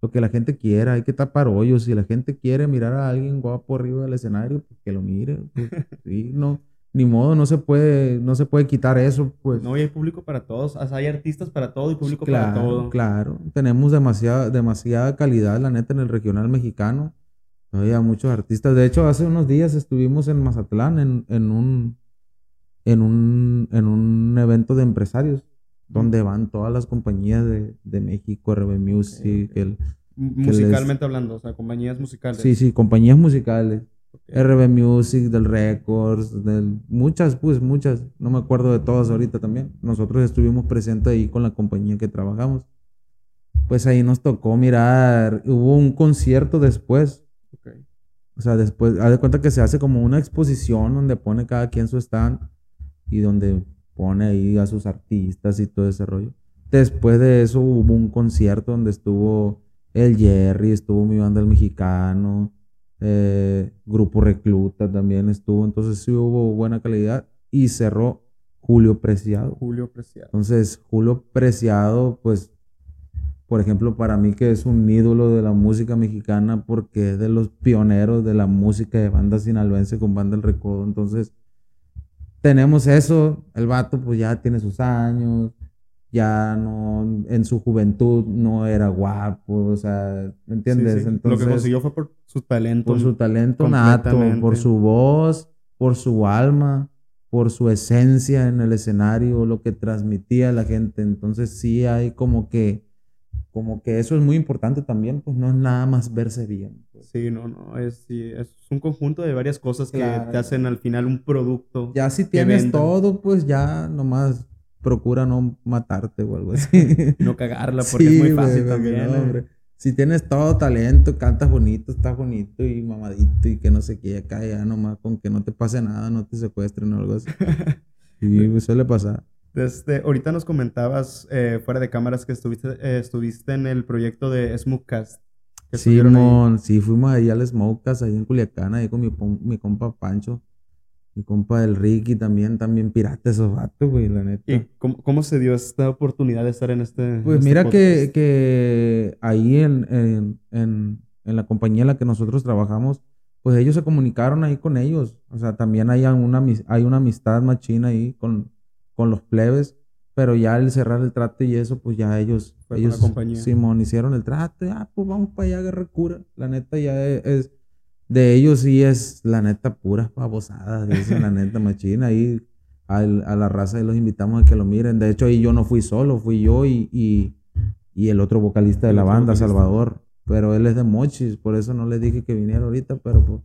Lo que la gente quiera, hay que tapar hoyos. Si la gente quiere mirar a alguien guapo arriba del escenario, pues que lo mire. Pues, sí, no ni modo, no se puede, no se puede quitar eso, pues. No, y hay público para todos, hay artistas para todo y público para todo. Claro, tenemos demasiada, demasiada calidad, la neta, en el regional mexicano. Había muchos artistas. De hecho, hace unos días estuvimos en Mazatlán en, en un en un en un evento de empresarios donde van todas las compañías de, de México, RB Music, el musicalmente hablando, o sea, compañías musicales. Sí, sí, compañías musicales. RB Music, del Records, del, muchas, pues muchas, no me acuerdo de todas ahorita también. Nosotros estuvimos presentes ahí con la compañía que trabajamos. Pues ahí nos tocó mirar, hubo un concierto después. O sea, después, haz de cuenta que se hace como una exposición donde pone cada quien su stand y donde pone ahí a sus artistas y todo ese rollo. Después de eso hubo un concierto donde estuvo el Jerry, estuvo mi banda el mexicano, eh, Grupo Recluta también estuvo, entonces sí hubo buena calidad y cerró Julio Preciado. Julio Preciado. Entonces, Julio Preciado, pues, por ejemplo, para mí que es un ídolo de la música mexicana porque es de los pioneros de la música de banda sinaloense con banda El Recodo. Entonces, tenemos eso, el vato pues ya tiene sus años, ya no, en su juventud no era guapo, o sea, ¿me entiendes? Entonces, Lo que consiguió fue por su talento. Por su talento nato, por su voz, por su alma, por su esencia en el escenario, lo que transmitía a la gente. Entonces sí hay como que, como que eso es muy importante también, pues no es nada más verse bien. Pues. Sí, no, no, es, es un conjunto de varias cosas que te hacen al final un producto. Ya si tienes todo, pues ya nomás procura no matarte o algo así. no cagarla porque es muy fácil también. ¿eh? Si tienes todo talento, cantas bonito, estás bonito y mamadito y que no sé qué, acá ya nomás con que no te pase nada, no te secuestren o algo así. y suele pasar. Desde, ahorita nos comentabas eh, fuera de cámaras que estuviste, eh, estuviste en el proyecto de Smokecast. Sí, sí, fuimos ahí al Smokecast, ahí en Culiacán, ahí con mi, mi compa Pancho. Mi compa del Ricky también, también pirata esos vatos, güey, la neta. ¿Y cómo, se dio esta oportunidad de estar en este Pues este mira que, que, ahí en, en, en, la compañía en la que nosotros trabajamos, pues ellos se comunicaron ahí con ellos. O sea, también hay una, hay una amistad machina ahí con, con los plebes. Pero ya al cerrar el trato y eso, pues ya ellos, ellos Simón, hicieron el trato. ah, pues vamos para allá, agarrar cura. La neta ya es de ellos sí es, la neta, puras babosadas, dicen la neta machina. Ahí a la raza y los invitamos a que lo miren. De hecho, ahí yo no fui solo, fui yo y, y, y el otro vocalista de la banda, Salvador. Pero él es de Mochis, por eso no le dije que viniera ahorita, pero pues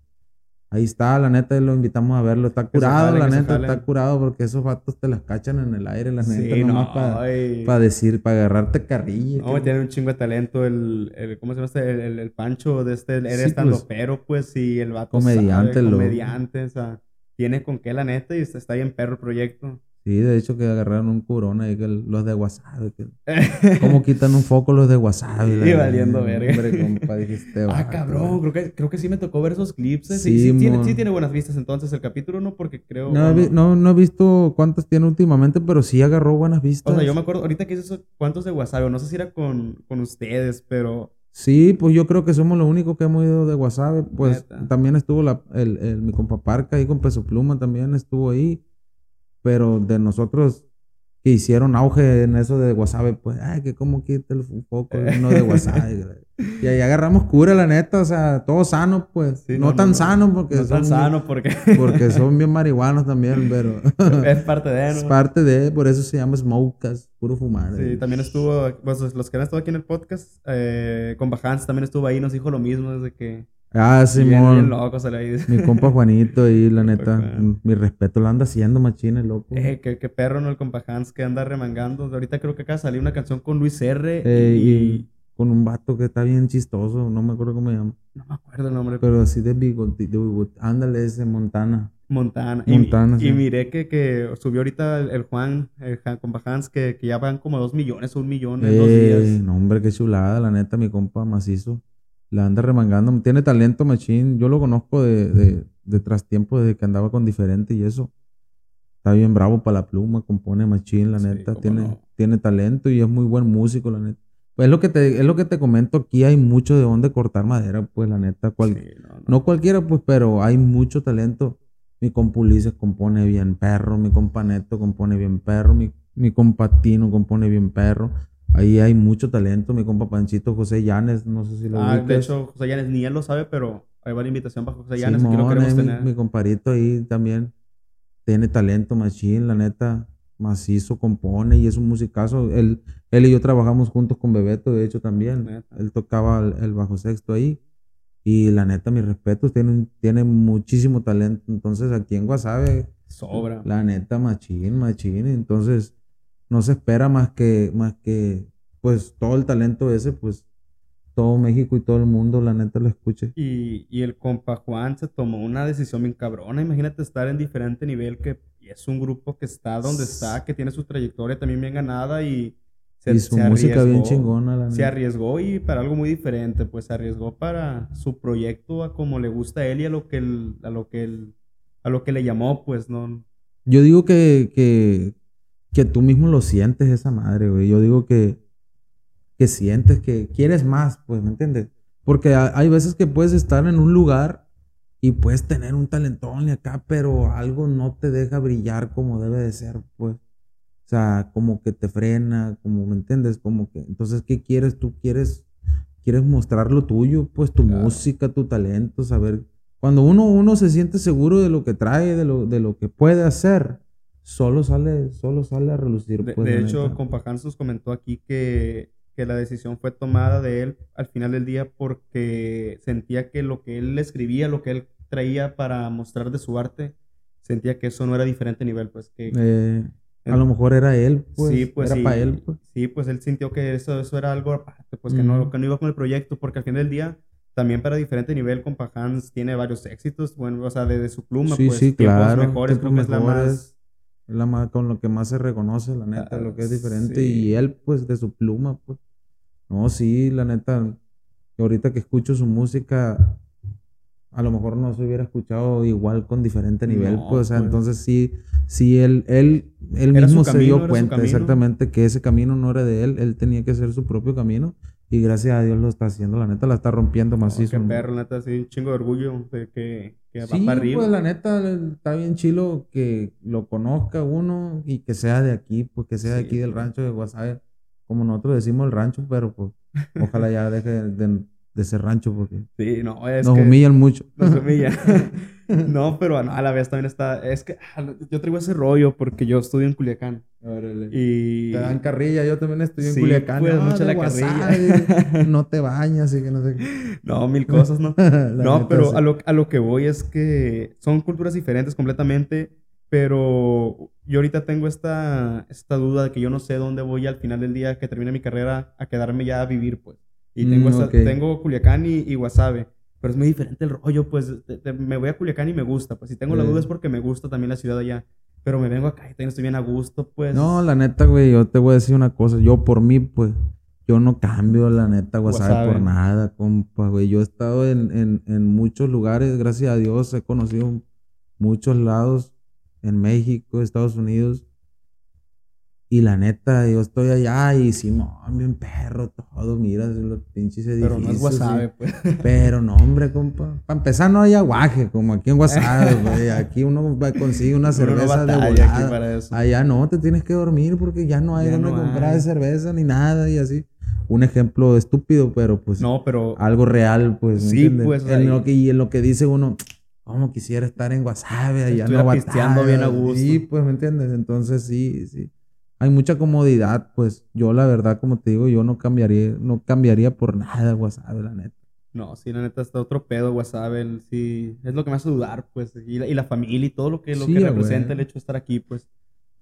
Ahí está, la neta, lo invitamos a verlo. Está curado, la neta, está curado porque esos vatos te las cachan en el aire, la neta, sí, no, para decir, para agarrarte carrilla. No, tiene un chingo de talento el, el ¿cómo se llama este? El, el, Pancho de este, eres estando pues, pero, pues, sí, el vato Comediante, sabe, comediante, o sea, tiene con qué, la neta, y está, está ahí en perro el proyecto. Sí, de hecho que agarraron un curón ahí, que los de WhatsApp. ¿Cómo quitan un foco los de WhatsApp? Sí, valiendo verga. Hombre, compa, dijiste, ah, cabrón, creo que, creo que sí me tocó ver esos clips. ¿eh? Sí, sí, tiene, sí, tiene, buenas vistas entonces el capítulo, ¿no? Porque creo... No, no, no, he visto cuántas tiene últimamente, pero sí agarró buenas vistas. O sea, yo me acuerdo, ahorita que hice cuántos de WhatsApp, no sé si era con, con ustedes, pero... Sí, pues yo creo que somos los únicos que hemos ido de WhatsApp. Pues también estuvo la, el, el, mi compa Parca ahí con Peso Pluma, también estuvo ahí pero de nosotros que hicieron auge en eso de WhatsApp, pues, ay, que como quita el foco, no de WhatsApp. y ahí agarramos cura, la neta, o sea, todo sano, pues. no, tan sano porque no son. tan sano porque. porque son bien marihuanos también, pero. es parte de, ¿no? Es parte de, por eso se llama Smokas, puro fumar. Sí, también estuvo, pues los que han estado aquí en el podcast, eh, con Bajans también estuvo ahí, nos dijo lo mismo desde que Ah, Simón. Mi compa Juanito ahí, la neta. mi respeto, lo anda haciendo machines, loco. Eh, qué, perro, ¿no? El compa Hans que anda remangando. Ahorita creo que acá salió una canción con Luis R. y, con un vato que está bien chistoso, no me acuerdo cómo se llama. No me acuerdo el nombre. Pero así de bigotito, ándale, ese Montana. Montana. Montana, y, y miré que, que subió ahorita el, Juan, el compa Hans, que, que, ya van como dos millones, un millón en dos días. No, hombre, qué chulada, la neta, mi compa macizo. La anda remangando. Tiene talento, machín. Yo lo conozco de, de, de tras tiempo, desde que andaba con diferente y eso. Está bien bravo para la pluma, compone machín, la neta. tiene, tiene talento y es muy buen músico, la neta. Pues es lo que te, es lo que te comento, aquí hay mucho de dónde cortar madera, pues la neta. Cual, no, cualquiera, pues, pero hay mucho talento. Mi compa Ulises compone bien perro, mi compa Neto compone bien perro, mi, mi compa Tino compone bien perro. Ahí hay mucho talento, mi compa Panchito, José Llanes, no sé si lo Ah, de hecho, José Llanes ni él lo sabe, pero hay varias invitación para José Llanes, aquí lo queremos tener. Mi, mi comparito ahí también tiene talento, machín, la neta macizo, compone y es un musicazo. Él, él y yo trabajamos juntos con Bebeto, de hecho, también. Él tocaba el, bajo sexto ahí. Y la neta, mis respetos, tiene, tiene muchísimo talento. Entonces, aquí en Guasave. Sobra. La neta, machín, machín. Entonces, no se espera más que, más que, pues, todo el talento ese, pues, todo México y todo el mundo, la neta, lo escuche. Y, y el compa Juan se tomó una decisión bien cabrona. Imagínate estar en diferente nivel que y es un grupo que está donde está, que tiene su trayectoria también bien ganada y se, su música arriesgó, bien chingona. La se arriesgó y para algo muy diferente, pues se arriesgó para su proyecto a como le gusta a él y a lo que él, a lo que él, a lo que le llamó, pues no. Yo digo que, que, que tú mismo lo sientes esa madre, güey. Yo digo que, que sientes que quieres más, pues, ¿me entiendes? Porque hay veces que puedes estar en un lugar y puedes tener un talentón y acá, pero algo no te deja brillar como debe de ser, pues. O sea, como que te frena, como, ¿me entiendes? Como que, entonces, ¿qué quieres? Tú quieres, quieres mostrar lo tuyo, pues tu música, tu talento, saber. Cuando uno, uno se siente seguro de lo que trae, de lo, de lo que puede hacer, solo sale, solo sale a relucir. De, pues, de hecho, compa Hans nos comentó aquí que, que la decisión fue tomada de él al final del día porque sentía que lo que él escribía, lo que él traía para mostrar de su arte, sentía que eso no era diferente nivel, pues que... Eh, a lo mejor era él, pues. Sí, pues era para él. Pues. Sí, pues él sintió que eso, eso era algo aparte, pues que, no, que no iba con el proyecto, porque al fin del día, también para diferente nivel, Compa Hans tiene varios éxitos, bueno, o sea, desde su pluma, sí, pues, sí, claro, mejores, creo que es la más... La más, con lo que más se reconoce, la neta, lo que es diferente. Y él, pues, de su pluma, pues. No, sí, la neta, ahorita que escucho su música, a lo mejor no se hubiera escuchado igual con diferente nivel, pues, o sea, pues. entonces sí, sí, él, él, él mismo se dio cuenta exactamente que ese camino no era de él, él tenía que hacer su propio camino y gracias a Dios lo está haciendo, la neta la está rompiendo macizo. qué perro, neta, sí, un chingo de orgullo de que, que va para arriba. pues la neta está bien chilo que lo conozca uno y que sea de aquí, pues que sea de aquí del rancho de Guasave, como nosotros decimos el rancho, pero pues ojalá ya deje de de ese rancho porque sí, no, es nos humillan mucho. Nos humillan. no, pero a la vez también está, es que ah, yo traigo ese rollo porque yo estudio en Culiacán. Y te dan carrilla, yo también estoy en Culiacán. Pues, mucha la carrilla. no te bañas y que no sé. No, mil cosas, ¿no? no, pero a lo, a lo que voy es que son culturas diferentes completamente, pero yo ahorita tengo esta, esta duda de que yo no sé dónde voy al final del día que termine mi carrera a quedarme ya a vivir, pues. Y tengo, mm, tengo Culiacán y, y, Guasave. Pero es muy diferente el rollo, pues me voy a Culiacán y me gusta. Pues si tengo la duda es porque me gusta también la ciudad allá. Pero me vengo acá y también estoy bien a gusto, pues. No, la neta, güey, yo te voy a decir una cosa. Yo por mí, pues, yo no cambio la neta Guasave, por nada, compa, güey. Yo he estado en, en, en muchos lugares, gracias a Dios, he conocido muchos lados en México, Estados Unidos. Y la neta, yo estoy allá y Simón, bien perro, todo, mira, los pinches edificios. Pero no es Guasave, pues. Pero no, hombre, compa. Para empezar, no hay aguaje, como aquí en Guasave, güey. Aquí uno consigue una cerveza de volada. Allá no, te tienes que dormir porque ya no hay donde comprar cerveza ni nada y así. Un ejemplo estúpido, pero pues. No, pero. Algo real, pues. Sí, pues. En lo que, y en lo que dice uno, ¿cómo quisiera estar en Guasave? Allá no pisteando bien a gusto. Sí, pues, ¿me entiendes? Entonces, sí, sí hay mucha comodidad, pues yo la verdad, como te digo, yo no cambiaría, no cambiaría por nada WhatsApp, la neta. No, sí, la neta está otro pedo, WhatsApp, sí, es lo que me hace dudar, pues, y la, y la familia y todo lo que, lo que representa el hecho de estar aquí, pues.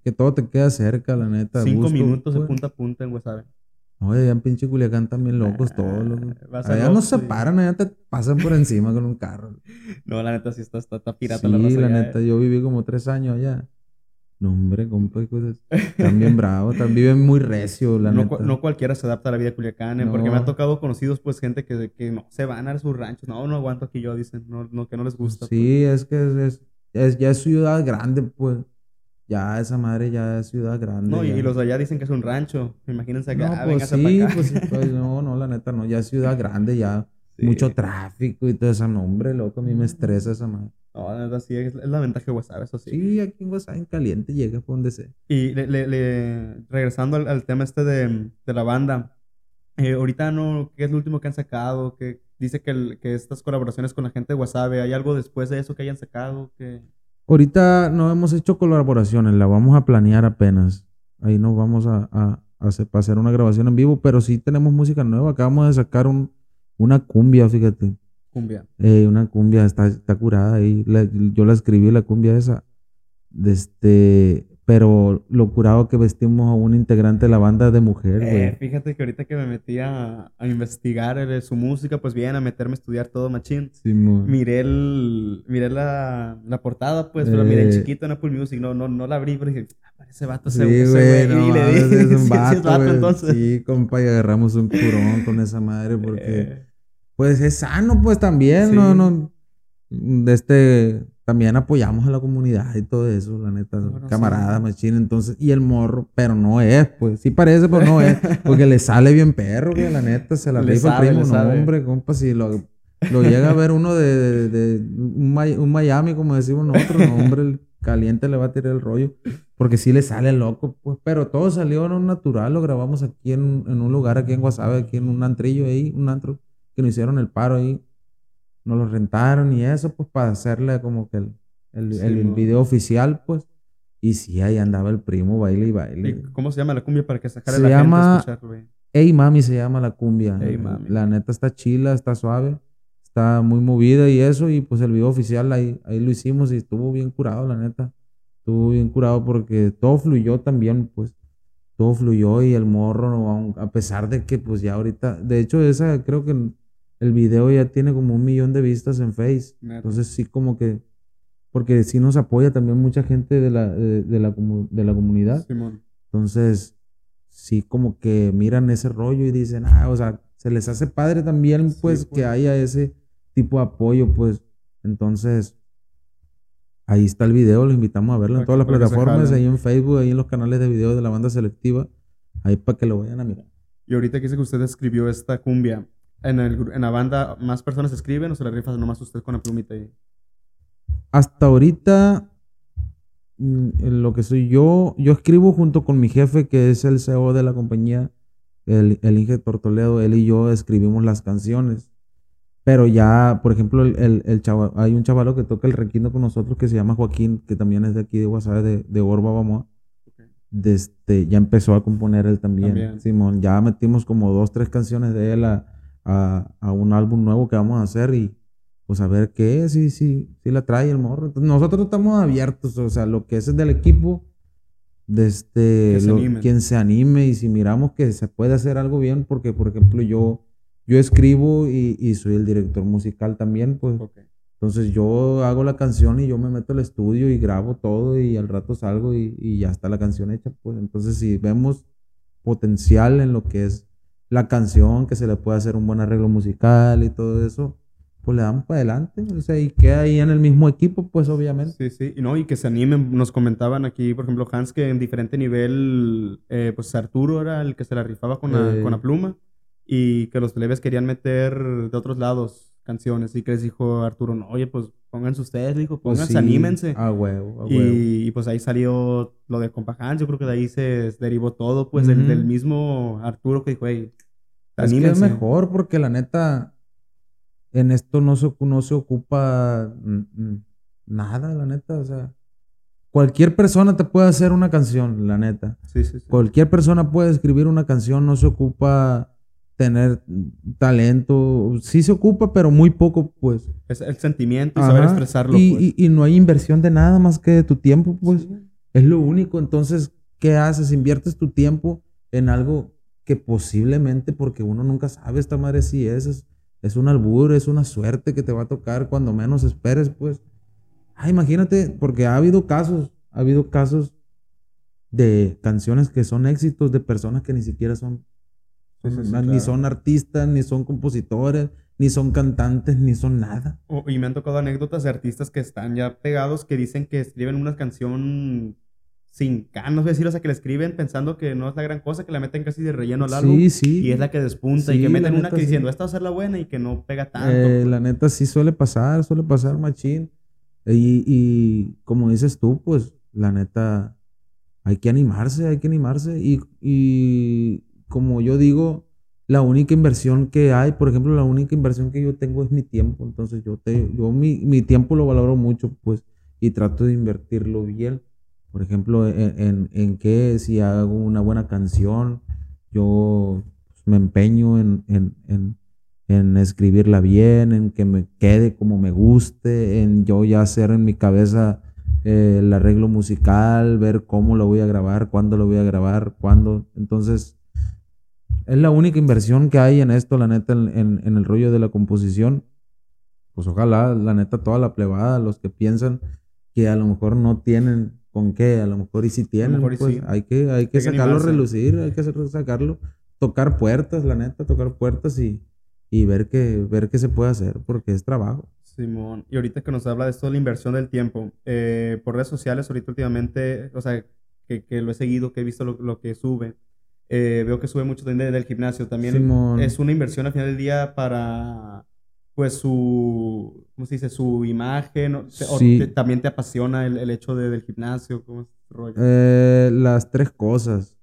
Que todo te queda cerca, la neta. Cinco minutos de pues. punta a punta en WhatsApp. Oye, ya en pinche Culiacán también locos todos. Locos. Allá no se paran, allá te pasan por encima con un carro. No, la neta sí está, está, pirata sí, la Sí, la neta, yo viví como tres años allá. No, hombre, compa, cosas. Están bien bravos, también viven muy recio, la no, neta. no cualquiera se adapta a la vida de Culiacán, ¿eh? porque me ha tocado conocidos, pues, gente que, que no se van a sus ranchos. No, no aguanto aquí yo, dicen, no, no que no les gusta. Sí, pues. es que es, es, ya es ciudad grande, pues. Ya esa madre ya es ciudad grande. No, y, los de allá dicen que es un rancho. Imagínense que no, ah, pues sí, pues sí, pues, no, no, la neta no, ya es ciudad grande, ya mucho tráfico y todo ese nombre, loco, a mí me estresa esa madre. No, la verdad sí, es, la ventaja de WhatsApp, eso sí. Sí, aquí en WhatsApp en caliente llega por donde sea. Y le, le, regresando al, tema este de, de la banda, eh, ahorita no, ¿qué es lo último que han sacado? Que dice que, que estas colaboraciones con la gente de WhatsApp, ¿hay algo después de eso que hayan sacado? Que... Ahorita no hemos hecho colaboraciones, la vamos a planear apenas. Ahí nos vamos a, a, hacer, hacer una grabación en vivo, pero sí tenemos música nueva. Acabamos de sacar un, una cumbia, fíjate. Cumbia. Eh, una cumbia, está, está curada ahí. yo la escribí, la cumbia esa. Este, pero lo curado que vestimos a un integrante de la banda de mujer, eh, fíjate que ahorita que me metí a, investigar eh, su música, pues bien, a meterme a estudiar todo machín. Sí, miré el, miré la, la portada, pues, pero miré en chiquito en Apple Music, no, no, no la abrí, pero dije, ah, parece vato ese, sí, güey. No, y le dije, es un vato, es vato entonces. Sí, compa, y agarramos un curón con esa madre porque... Pues es sano, pues también, no, no. De este, también apoyamos a la comunidad y todo eso, la neta, camarada, machín, entonces, y el morro, pero no es, pues, sí parece, pero no es, porque le sale bien perro, güey, la neta, se la rifa el primo, no, hombre, compa, si lo, lo llega a ver uno de, de, un, Miami, como decimos nosotros, no, hombre, el caliente le va a tirar el rollo, porque sí le sale loco, pues, pero todo salió en un natural, lo grabamos aquí en, en un lugar, aquí en Guasave, aquí en un antrillo ahí, un antro que nos hicieron el paro ahí, nos lo rentaron y eso, pues para hacerle como que el, el, video oficial, pues. Y sí, ahí andaba el primo, baile y baile. ¿Cómo se llama la cumbia para que sacara se la llama, gente a Ey Mami se llama la cumbia. La neta está chila, está suave, está muy movida y eso. Y pues el video oficial ahí, ahí lo hicimos y estuvo bien curado, la neta. Estuvo bien curado porque todo fluyó también, pues todo fluyó y el morro, a pesar de que pues ya ahorita, de hecho esa creo que el video ya tiene como un millón de vistas en Face. Entonces sí como que, porque sí nos apoya también mucha gente de la, de, la, de la comunidad. Entonces sí como que miran ese rollo y dicen, ah, o sea, se les hace padre también pues, que pues. haya ese tipo de apoyo, pues. Entonces, ahí está el video, lo invitamos a verlo en todas las plataformas, ahí en Facebook, ahí en los canales de video de la banda selectiva, ahí para que lo vayan a mirar. Y ahorita que dice que usted escribió esta cumbia, en, el, en la banda más personas escriben o se la rifa nomás usted con la plumita ahí? Hasta ahorita, mm, en lo que soy yo, yo escribo junto con mi jefe, que es el CEO de la compañía, el, el Inge Tortoledo, él y yo escribimos las canciones. Pero ya, por ejemplo, el, el, chaval, hay un chavalo que toca el requino con nosotros que se llama Joaquín, que también es de aquí de Guasave, de, de Orba, vamos. Desde, ya empezó a componer él también, también, Simón. Ya metimos como dos, tres canciones de él a, a, a, un álbum nuevo que vamos a hacer y pues a ver qué es, si, si, si la trae el morro. nosotros estamos abiertos, o sea, lo que es del equipo, de este, quien se anime y si miramos que se puede hacer algo bien, porque por ejemplo yo, yo escribo y, y soy el director musical también, pues. Entonces yo hago la canción y yo me meto al estudio y grabo todo y al rato salgo y, y ya está la canción hecha, pues. Entonces si vemos potencial en lo que es la canción, que se le puede hacer un buen arreglo musical y todo eso, pues le damos para adelante. O sea, y queda ahí en el mismo equipo, pues obviamente. Sí, sí, y no, y que se animen. Nos comentaban aquí, por ejemplo, Hans, que en diferente nivel, eh, pues Arturo era el que se la rifaba con, la, eh. con la pluma y que los plebes querían meter de otros lados canciones y que les dijo Arturo, no, oye, pues pónganse ustedes, dijo, pues pónganse, anímense. A huevo, a huevo. Y, pues ahí salió lo de Compa Hans, yo creo que de ahí se derivó todo, pues del, mismo Arturo que dijo, hey, es que es mejor porque la neta, en esto no se, no se ocupa nada, la neta, o sea. Cualquier persona te puede hacer una canción, la neta. Sí, sí, sí. Cualquier persona puede escribir una canción, no se ocupa tener talento. Sí se ocupa, pero muy poco, pues. Es el sentimiento y saber expresarlo. Y, pues. y, no hay inversión de nada más que de tu tiempo, pues. Es lo único. Entonces, ¿qué haces? Inviertes tu tiempo en algo que posiblemente, porque uno nunca sabe, esta madre sí es, es, es un albur, es una suerte que te va a tocar cuando menos esperes, pues. Ah, imagínate, porque ha habido casos, ha habido casos de canciones que son éxitos de personas que ni siquiera son, ni son artistas, ni son compositores, ni son cantantes, ni son nada. y me han tocado anécdotas de artistas que están ya pegados, que dicen que escriben una canción sin ganas, decir, o sea, que la escriben pensando que no es la gran cosa, que la meten casi de relleno al álbum. Sí, sí. Y es la que despunta, y que meten una que diciendo, esta va a ser la buena y que no pega tanto. Eh, la neta sí suele pasar, suele pasar, machín. Y, y como dices tú, pues, la neta, hay que animarse, hay que animarse. Y, como yo digo, la única inversión que hay, por ejemplo, la única inversión que yo tengo es mi tiempo. Entonces yo, te, yo mi, mi tiempo lo valoro mucho, pues, y trato de invertirlo bien. Por ejemplo, en, en, que si hago una buena canción, yo pues, me empeño en, en, en, escribirla bien, en que me quede como me guste, en yo ya hacer en mi cabeza eh, el arreglo musical, ver cómo lo voy a grabar, cuándo lo voy a grabar, cuándo. Entonces, es la única inversión que hay en esto, la neta, en, en, el rollo de la composición. Pues ojalá, la neta, toda la plebada, los que piensan que a lo mejor no tienen con qué, a lo mejor y si tienen, pues hay que, hay que sacarlo a relucir, hay que sacarlo, tocar puertas, la neta, tocar puertas y, y ver qué ver qué se puede hacer, porque es trabajo. Simón, y ahorita que nos habla de esto de la inversión del tiempo, eh, por redes sociales, ahorita últimamente, o sea, que, que lo he seguido, que he visto lo, que sube, eh, veo que sube mucho también del gimnasio. También es una inversión al final del día para, pues, su, ¿cómo se dice? Su imagen. O, también te apasiona el, el hecho de, del gimnasio. ¿Cómo es rollo? Eh, las tres cosas.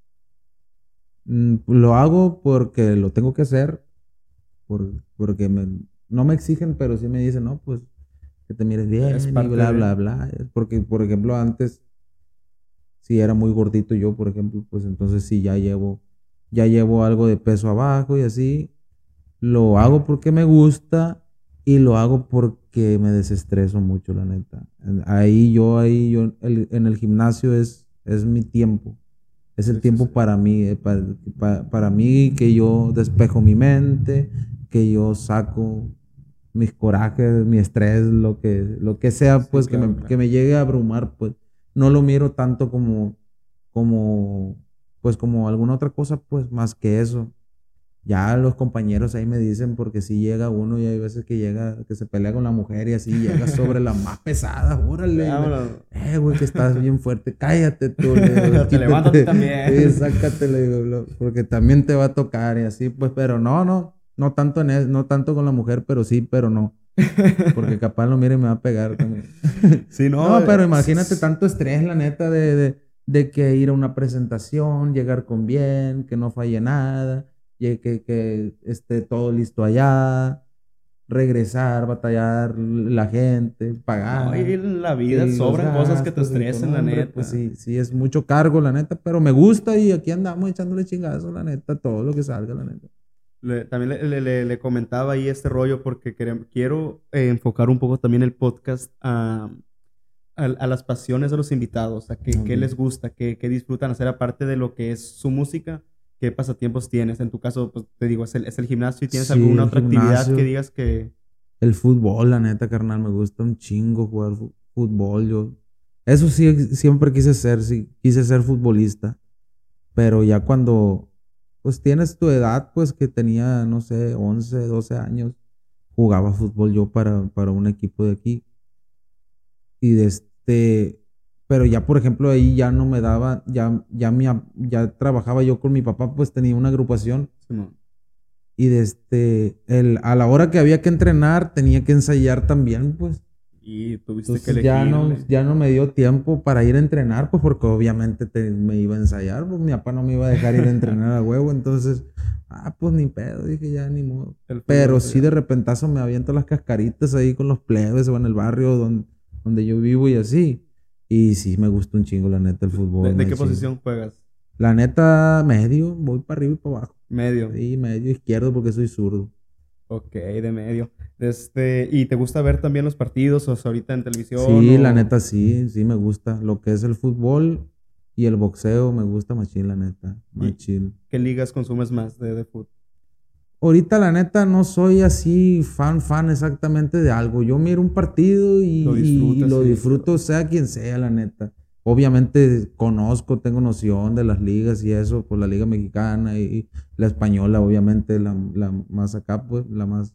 Mm, lo hago porque lo tengo que hacer, por, porque me, no me exigen, pero sí me dicen, no, pues que te mires bien y bla, bla, bla. Porque, por ejemplo, antes, si era muy gordito yo, por ejemplo, pues entonces sí ya llevo, ya llevo algo de peso abajo y así. Lo hago porque me gusta y lo hago porque me desestreso mucho, la neta. Ahí yo, ahí yo, en el gimnasio es, es mi tiempo. Es el tiempo para mí, eh, para, para mí que yo despejo mi mente, que yo saco mis corajes, mi estrés, lo que, lo que sea, pues que, me, que, me, llegue a abrumar, pues no lo miro tanto como, como, pues como alguna otra cosa, pues más que eso. Ya los compañeros ahí me dicen, porque si llega uno y hay veces que llega, que se pelea con la mujer y así llega sobre la más pesada, órale. eh, güey, que estás bien fuerte, cállate tú. Le te levantas también. Sí, sácate, le digo, porque también te va a tocar y así, pues, pero no, no, no tanto, en no tanto con la mujer, pero sí, pero no. Porque capaz lo mire y me va a pegar también. sí, no. No, pero imagínate tanto estrés, la neta, de, de, que ir a una presentación, llegar con bien, que no falle nada, y que, que esté todo listo allá, regresar, batallar la gente, pagar. No, y la vida sobran cosas que te estresen, la neta. Pues sí, sí, es mucho cargo, la neta, pero me gusta y aquí andamos echándole chingazo, la neta, todo lo que salga, la neta también le, comentaba ahí este rollo porque quiero eh, enfocar un poco también el podcast a, a, las pasiones de los invitados, a qué, les gusta, qué, disfrutan hacer aparte de lo que es su música, qué pasatiempos tienes. En tu caso, pues te digo, es el, es el gimnasio y tienes alguna otra actividad que digas que... El fútbol, la neta, carnal, me gusta un chingo jugar fútbol. Yo, eso sí, siempre quise ser, sí, quise ser futbolista. Pero ya cuando pues tienes tu edad, pues que tenía, no sé, 11, 12 años, jugaba fútbol yo para, para un equipo de aquí. Y de este, pero ya por ejemplo ahí ya no me daba, ya, ya, mi, ya trabajaba yo con mi papá, pues tenía una agrupación. Y de este, el, a la hora que había que entrenar, tenía que ensayar también, pues. Y tuviste que ya no, ya no me dio tiempo para ir a entrenar, pues porque obviamente me iba a ensayar, pues mi papá no me iba a dejar ir a entrenar a huevo, entonces, ah, pues ni pedo, dije ya ni modo. Pero sí de repentazo me aviento las cascaritas ahí con los plebes o en el barrio donde, donde yo vivo y así. Y sí me gusta un chingo la neta el fútbol. ¿De, qué posición juegas? La neta, medio, voy para arriba y para abajo. Medio. Sí, medio izquierdo porque soy zurdo. Ok, de medio. Este, ¿Y te gusta ver también los partidos o ahorita en televisión? Sí, la neta sí, sí me gusta. Lo que es el fútbol Y el boxeo me gusta machín, la neta. Machín. ¿Qué ligas consumes más de, de fútbol? Ahorita, la neta, no soy así fan, fan exactamente de algo. Yo miro un partido y lo, disfruto, sea quien sea, la neta. Obviamente conozco, tengo noción de las ligas y eso, pues la liga mexicana y, la española, obviamente, la, más acá, pues, la más,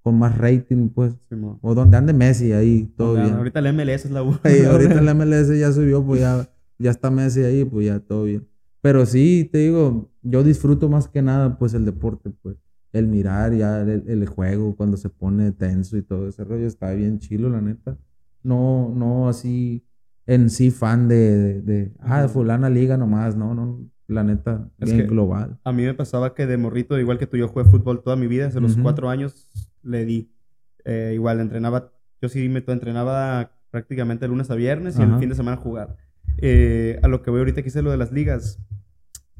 con más rating, pues. o donde ande Messi, ahí, todo bien. Ahorita la MLS es la U. ahorita la MLS ya subió, pues ya, ya está Messi ahí, pues ya todo bien. Pero sí, te digo, yo disfruto más que nada, pues, el deporte, pues el mirar ya el, juego cuando se pone tenso y todo ese rollo está bien chilo, la neta. No, no así en sí fan de, de, ah, de fulana liga nomás, no, no, la neta, es bien global. A mí me pasaba que de morrito, igual que tú, yo jugué fútbol toda mi vida, desde los cuatro años le di. Eh, igual entrenaba, yo sí me entrenaba prácticamente de lunes a viernes y el fin de semana jugar. Eh, a lo que voy ahorita que hice lo de las ligas,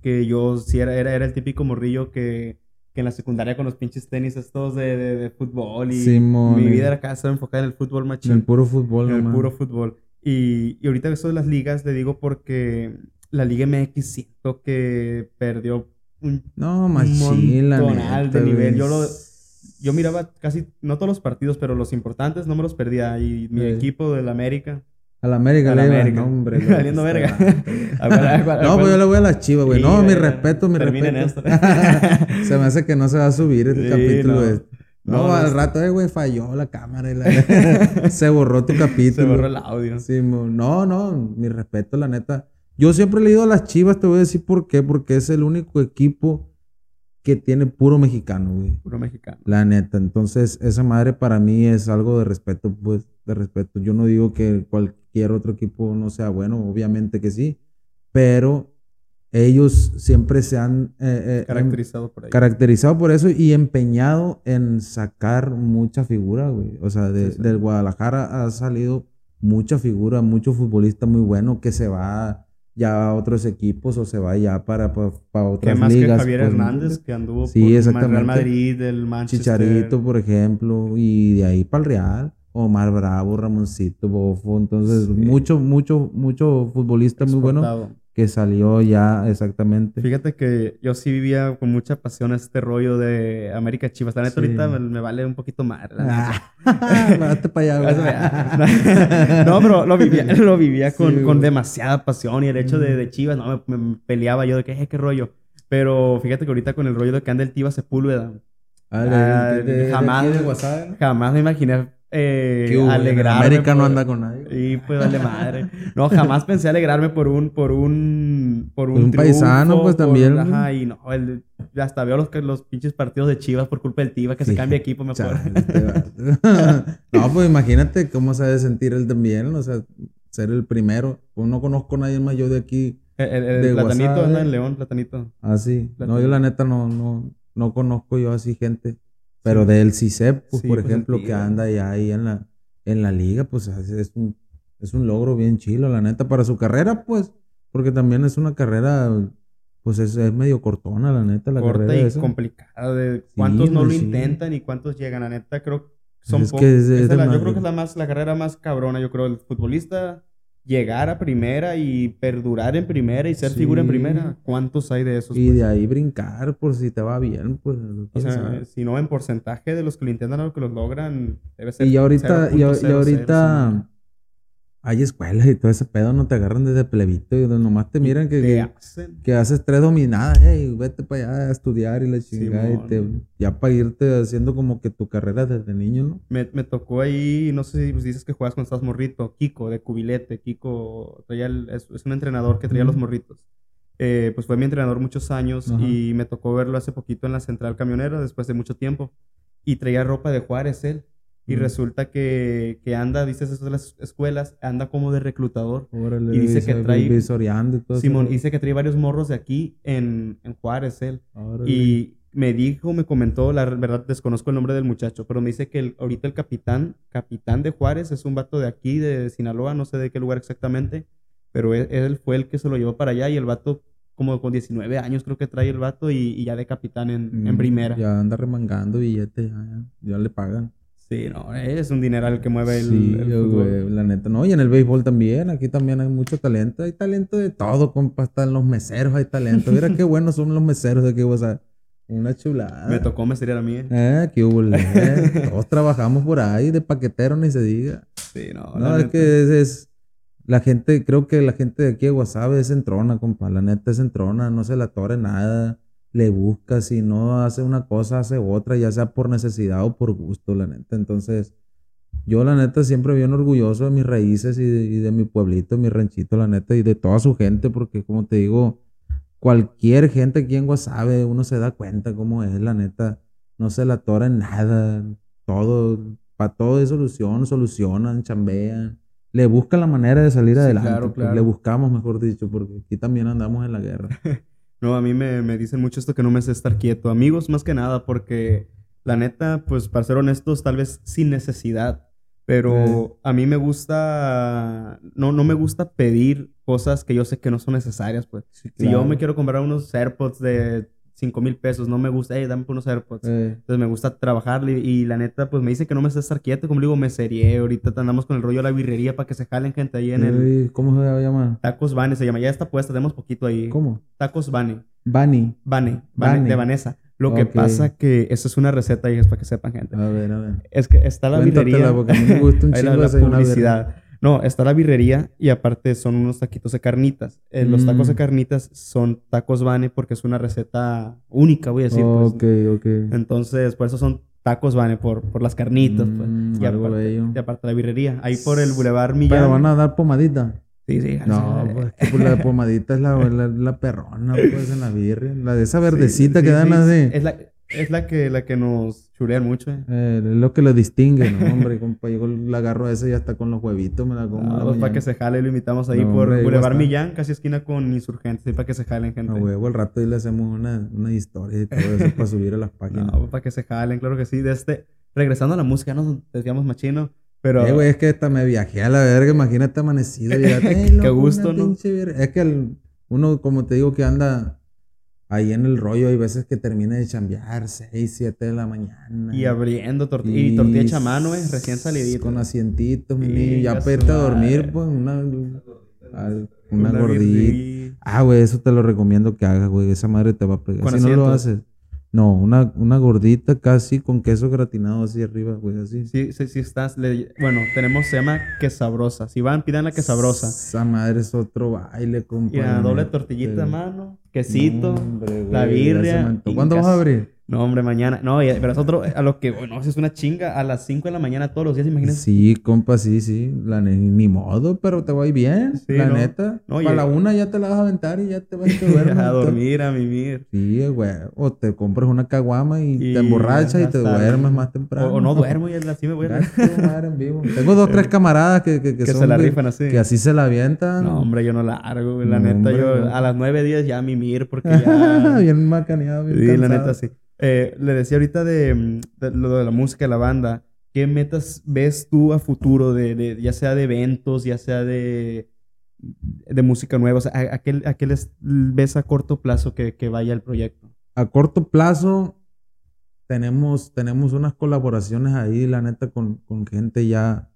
que yo sí era, era, era el típico morrillo que en la secundaria con los pinches tenis estos de, de, fútbol y mi vida era acá estaba enfocada en el fútbol machín. En el puro fútbol, En el puro fútbol. Y, y ahorita eso de las ligas, le digo porque la Liga MX siento que perdió un, no, un de nivel. Yo lo, yo miraba casi, no todos los partidos, pero los importantes no me los perdía. Y mi equipo del América, a la América, a la América. No, hombre. Saliendo verga. no, pues yo le voy a las chivas, güey. No, mi respeto, mi respeto. Esto. se me hace que no se va a subir este capítulo. No, al rato, eh, güey, falló la cámara. Y se borró tu capítulo. Se borró el audio. Sí, no, no, mi respeto, la neta. Yo siempre he leído a las chivas, te voy a decir por qué. Porque es el único equipo que tiene puro mexicano, güey. Puro mexicano. La neta. Entonces, esa madre para mí es algo de respeto, pues, de respeto. Yo no digo que cualquier otro equipo no sea bueno, obviamente que sí, pero ellos siempre se han eh, eh, caracterizado por Caracterizado por eso y empeñado en sacar mucha figura, güey. O sea, de, del Guadalajara ha salido mucha figura, mucho futbolista muy bueno que se va ya a otros equipos o se va ya para, para, otras ¿Qué más que Javier pues, Hernández que anduvo sí, por el Real Madrid, el Manchester. Chicharito, por ejemplo, y de ahí para el Real. Omar Bravo, Ramoncito, Bofo. Entonces, mucho, mucho, mucho futbolista muy bueno que salió ya exactamente. Fíjate que yo sí vivía con mucha pasión este rollo de América Chivas. La neta ahorita me, vale un poquito más. Ah, para allá, no, pero lo vivía, lo vivía con, con, demasiada pasión y el hecho de, de Chivas, no, me, peleaba yo de que, eh, qué rollo. Pero fíjate que ahorita con el rollo de que anda el Tiva Sepúlveda. Ah, ah jamás, jamás me imaginé eh, alegrarme. América no anda con nadie. Y pues vale madre. No, jamás pensé alegrarme por un, por un, por un, un paisano, pues también. Ajá, y no, el, hasta veo los, los pinches partidos de Chivas por culpa del Tiva, que se cambia equipo mejor. no, pues imagínate cómo se debe sentir él también, o sea, ser el primero. Pues no conozco a nadie más yo de aquí. El, platanito anda en León, platanito. Ah, sí. No, yo la neta no, no, no conozco yo así gente. Pero del CICEP, pues, por pues, ejemplo, que anda ya ahí en la, en la liga, pues es un, es un logro bien chilo, la neta, para su carrera, pues, porque también es una carrera, pues es, medio cortona, la neta, la Corta carrera. y complicada, de cuántos no lo intentan y cuántos llegan, la neta, creo son pocos. yo creo que es la, más, la carrera más cabrona, yo creo, el futbolista llegar a primera y perdurar en primera y ser figura en primera. ¿Cuántos hay de esos? Y de pues? ahí brincar por si te va bien, pues. O sea, si no en porcentaje de los que lo intentan o que lo logran, debe ser. Y ahorita, y, ahorita hay escuelas y todo ese pedo, no te agarran desde plebito y nomás te miran que, que, haces tres dominadas, hey, vete para allá a estudiar y la chingada y te, ya para irte haciendo como que tu carrera desde niño, ¿no? Me, me tocó ahí, no sé si pues, dices que juegas cuando estás morrito, Kiko de Cubilete, Kiko es, un entrenador que traía los morritos. Eh, pues fue mi entrenador muchos años y me tocó verlo hace poquito en la central camionera después de mucho tiempo y traía ropa de Juárez él. Y resulta que, que, anda, dices eso de las escuelas, anda como de reclutador. y dice que trae. Y todo Simón, dice que trae varios morros de aquí en, en Juárez, él. Y me dijo, me comentó, la verdad desconozco el nombre del muchacho, pero me dice que ahorita el capitán, capitán de Juárez, es un vato de aquí, de Sinaloa, no sé de qué lugar exactamente, pero él, fue el que se lo llevó para allá y el vato como con 19 años creo que trae el vato y, ya de capitán en, en, mm, primera. Ya anda remangando billete, ya, ya le pagan. Sí, no, es un dineral que mueve el, Sí, el fútbol. güey, la neta. No, y en el béisbol también. Aquí también hay mucho talento. Hay talento de todo, compa. Hasta en los meseros hay talento. Mira qué buenos son los meseros de aquí, o sea, una chulada. Me tocó, me sería la mía. Eh, qué hubo, eh. Todos trabajamos por ahí, de paquetero ni se diga. Sí, no. No, es neta. que es, es- La gente, creo que la gente de aquí de Guasave es entrona, compa. La neta es entrona, no se la tore nada. Le busca, si no hace una cosa, hace otra, ya sea por necesidad o por gusto, la neta. Entonces, yo la neta siempre bien orgulloso de mis raíces y de, y de mi pueblito, mi ranchito, la neta, y de toda su gente, porque como te digo, cualquier gente aquí en Guasave, uno se da cuenta cómo es, la neta. No se la tora en nada. Todo, para todo hay solución, solucionan, chambean. Le buscan la manera de salir Sí, adelante. claro, pues, claro. Le buscamos, mejor dicho, porque aquí también andamos en la guerra. No, a mí me, me dicen mucho esto que no me sé estar quieto. Amigos, más que nada, porque la neta, pues para ser honestos, tal vez sin necesidad. Pero a mí me gusta, no, no me gusta pedir cosas que yo sé que no son necesarias, pues. Si yo me quiero comprar unos AirPods de 5 mil pesos, no me gusta, hey, dame unos AirPods. Eh, Entonces me gusta trabajarle y la neta, pues me dice que no me sé estar quieto. Como le digo, me serié. Ahorita andamos con el rollo de la birrería para que se jalen gente ahí en el ¿Cómo se llama? Tacos Bane, se llama. Ya está puesta, tenemos poquito ahí. ¿Cómo? Tacos. Vane, Vane, Vane. de Vanessa. Lo que pasa que esa es una receta y es para que sepan, gente. A ver, a ver. Es que está la Cuéntatela, birrería. porque me gusta un la- chingo la desayunar publicidad. No, está la birrería y aparte son unos taquitos de carnitas. Eh, los tacos de Mm. carnitas son tacos Vane porque es una receta única, voy a decir. pues. ok, ok. Entonces, por eso son tacos Vane, por, por las carnitas. pues. Mm, Y, aparte, y aparte la birrería. Ahí por el Boulevard Millán. Pero van a dar pomadita. Sí, sí. No, sí. pues que pues, la pomadita es la, la, la perrona, pues, en la birria. La de esa verdecita Sí, que sí, dan sí. así. Es la, es la que, la que nos chulean mucho, eh. Eh, es lo que lo distingue, ¿no? Hombre, compa, yo la agarro esa y ya está con los huevitos, me la como. la No, pues, para que se jale, lo invitamos ahí No, por hombre, a Boulevard. Millán, casi esquina con Insurgentes, ahí para que se jalen, gente. A huevo, al rato y le hacemos una, una historia y todo eso para subir a las páginas. No, para que se jalen, claro que sí. De este, regresando a la música, nos desviamos machino, pero Eh, güey, es que hasta me viajé a la verga, imagínate amanecido. y ya, "Ey, Qué gusto, ¿no? pinche birria". Es que el- uno, como te digo, que anda ahí en el rollo, hay veces que termina de chambear 6, 7 de la mañana. y abriendo tortilla y tortilla hecha a mano, eh, recién salidito. Con asientitos, mi niño. Ya para irte a dormir, pues, una, al- una, gordita. Ah, güey, eso te lo recomiendo que hagas, güey. Esa madre te va a pegar. Si no lo haces. No, una, una gordita casi con queso gratinado así arriba, güey, así. Sí, sí, sí estás. le- bueno, tenemos, se llama quesabrosa. Si van, pidan la quesabrosa. Esa madre es otro baile, compa. Y la doble tortillita mano, quesito, hombre, la birria. ¿Cuándo vas a abrir? No, hombre, mañana. No, pero es otro, a lo que, bueno, es una chinga a las 5 de la mañana todos los días, imagínate. Sí, compa, sí, sí. La ni modo, pero te va a ir bien. Sí, la no. neta. No, Para la una ya te la vas a aventar y ya te vas a duermes. a dormir, a mimir. Sí, güey. O te compras una caguama y, Y te emborrachas y te hasta- duermes más temprano. O, o no duermo y así me voy a... En vivo. Tengo dos, tres camaradas que, que, que, Que son se la rifan así. Que así se la avientan. No, hombre, yo no la largo, güey. La No, neta, hombre, yo a las 9 días ya a mimir porque ya... bien macaneado, bien sí, la cansado. neta, sí. Eh, le decía ahorita de, mm, de lo de la música, de la banda. ¿Qué metas ves tú a futuro, de, de- ya sea de eventos, ya sea de, de música nueva? O sea, ¿a, a qué, a qué les ves a corto plazo que, que vaya el proyecto? A corto plazo tenemos, tenemos unas colaboraciones ahí, la neta, con, con gente ya,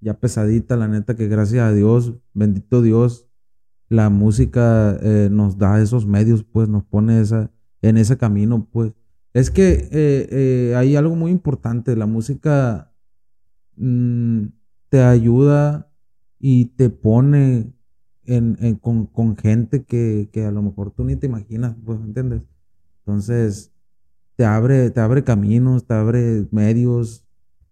ya pesadita, la neta, que gracias a Dios, bendito Dios, la música eh, nos da esos medios, pues nos pone esa, en ese camino, pues. Es que eh, eh, hay algo muy importante, la música mm, te ayuda y te pone en, en- con, con gente que, que a lo mejor tú ni te imaginas, pues, ¿entiendes? Entonces, te abre, te abre caminos, te abre medios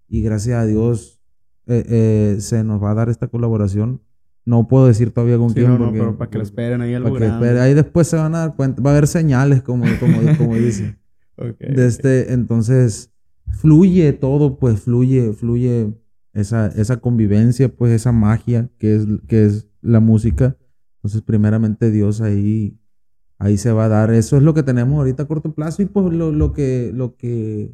y gracias a Dios eh, se nos va a dar esta colaboración. No puedo decir todavía con Sí, quién. no, no, porque- pero para que lo esperen ahí algo para que. Ahí después se van a dar cuenta. Va a haber señales, como, como, como dicen. De este, entonces, fluye todo, pues fluye, fluye esa, esa convivencia, pues esa magia que es, que es la música. Entonces, primeramente Dios ahí, ahí se va a dar. Eso es lo que tenemos ahorita a corto plazo y pues lo, lo que, lo que,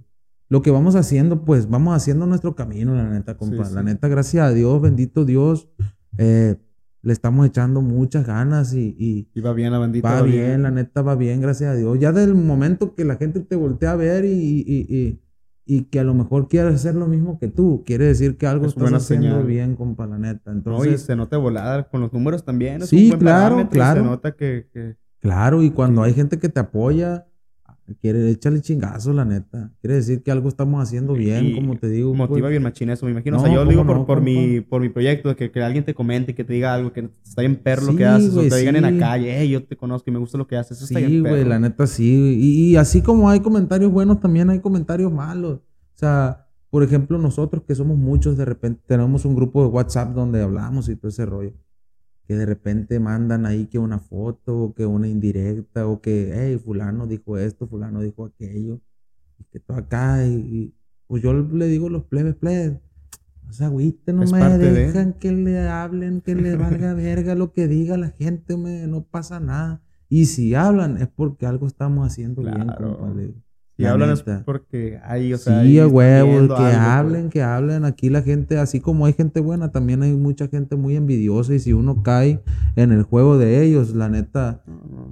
lo que vamos haciendo, pues vamos haciendo nuestro camino, la neta, compa. Sí, La neta, gracias a Dios, bendito Dios, eh, le estamos echando muchas ganas y, y, Y va bien la bandita. Va bien, la neta va bien, gracias a Dios. Ya del momento que la gente te voltea a ver y, y, y, y que a lo mejor quiere hacer lo mismo que tú. Quiere decir que algo está haciendo bien, compa, la neta. Entonces, se nota volada con los números también. sí, claro, claro. Se nota que, Claro, y cuando hay gente que te apoya, quiere echarle chingazo, la neta. Quiere decir que algo estamos haciendo bien, como te digo. Motiva pues. bien machín eso, me imagino. o sea, yo lo digo por, por, mi, por mi proyecto, que, que alguien te comente, que te diga algo, que está bien perro lo que haces, o te digan en la calle, hey, yo te conozco y me gusta lo que haces. Eso sí, güey, la neta sí. Y, y, así como hay comentarios buenos, también hay comentarios malos. O sea, por ejemplo, nosotros que somos muchos, de repente tenemos un grupo de WhatsApp donde hablamos y todo ese rollo. Que de repente mandan ahí que una foto, o que una indirecta, o que, hey, fulano dijo esto, fulano dijo aquello. Y que todo acá, y, pues yo le digo a los plebes, plebes, o sea, agüite, no me dejan que le hablen, que le valga verga lo que diga la gente, me, no pasa nada. Y si hablan es porque algo estamos haciendo bien, compadre. Y hablan es porque hay, o sea. Sí, huevo, que pues. hablen, que hablen. Aquí la gente, así como hay gente buena, también hay mucha gente muy envidiosa. Y si uno cae en el juego de ellos, la neta,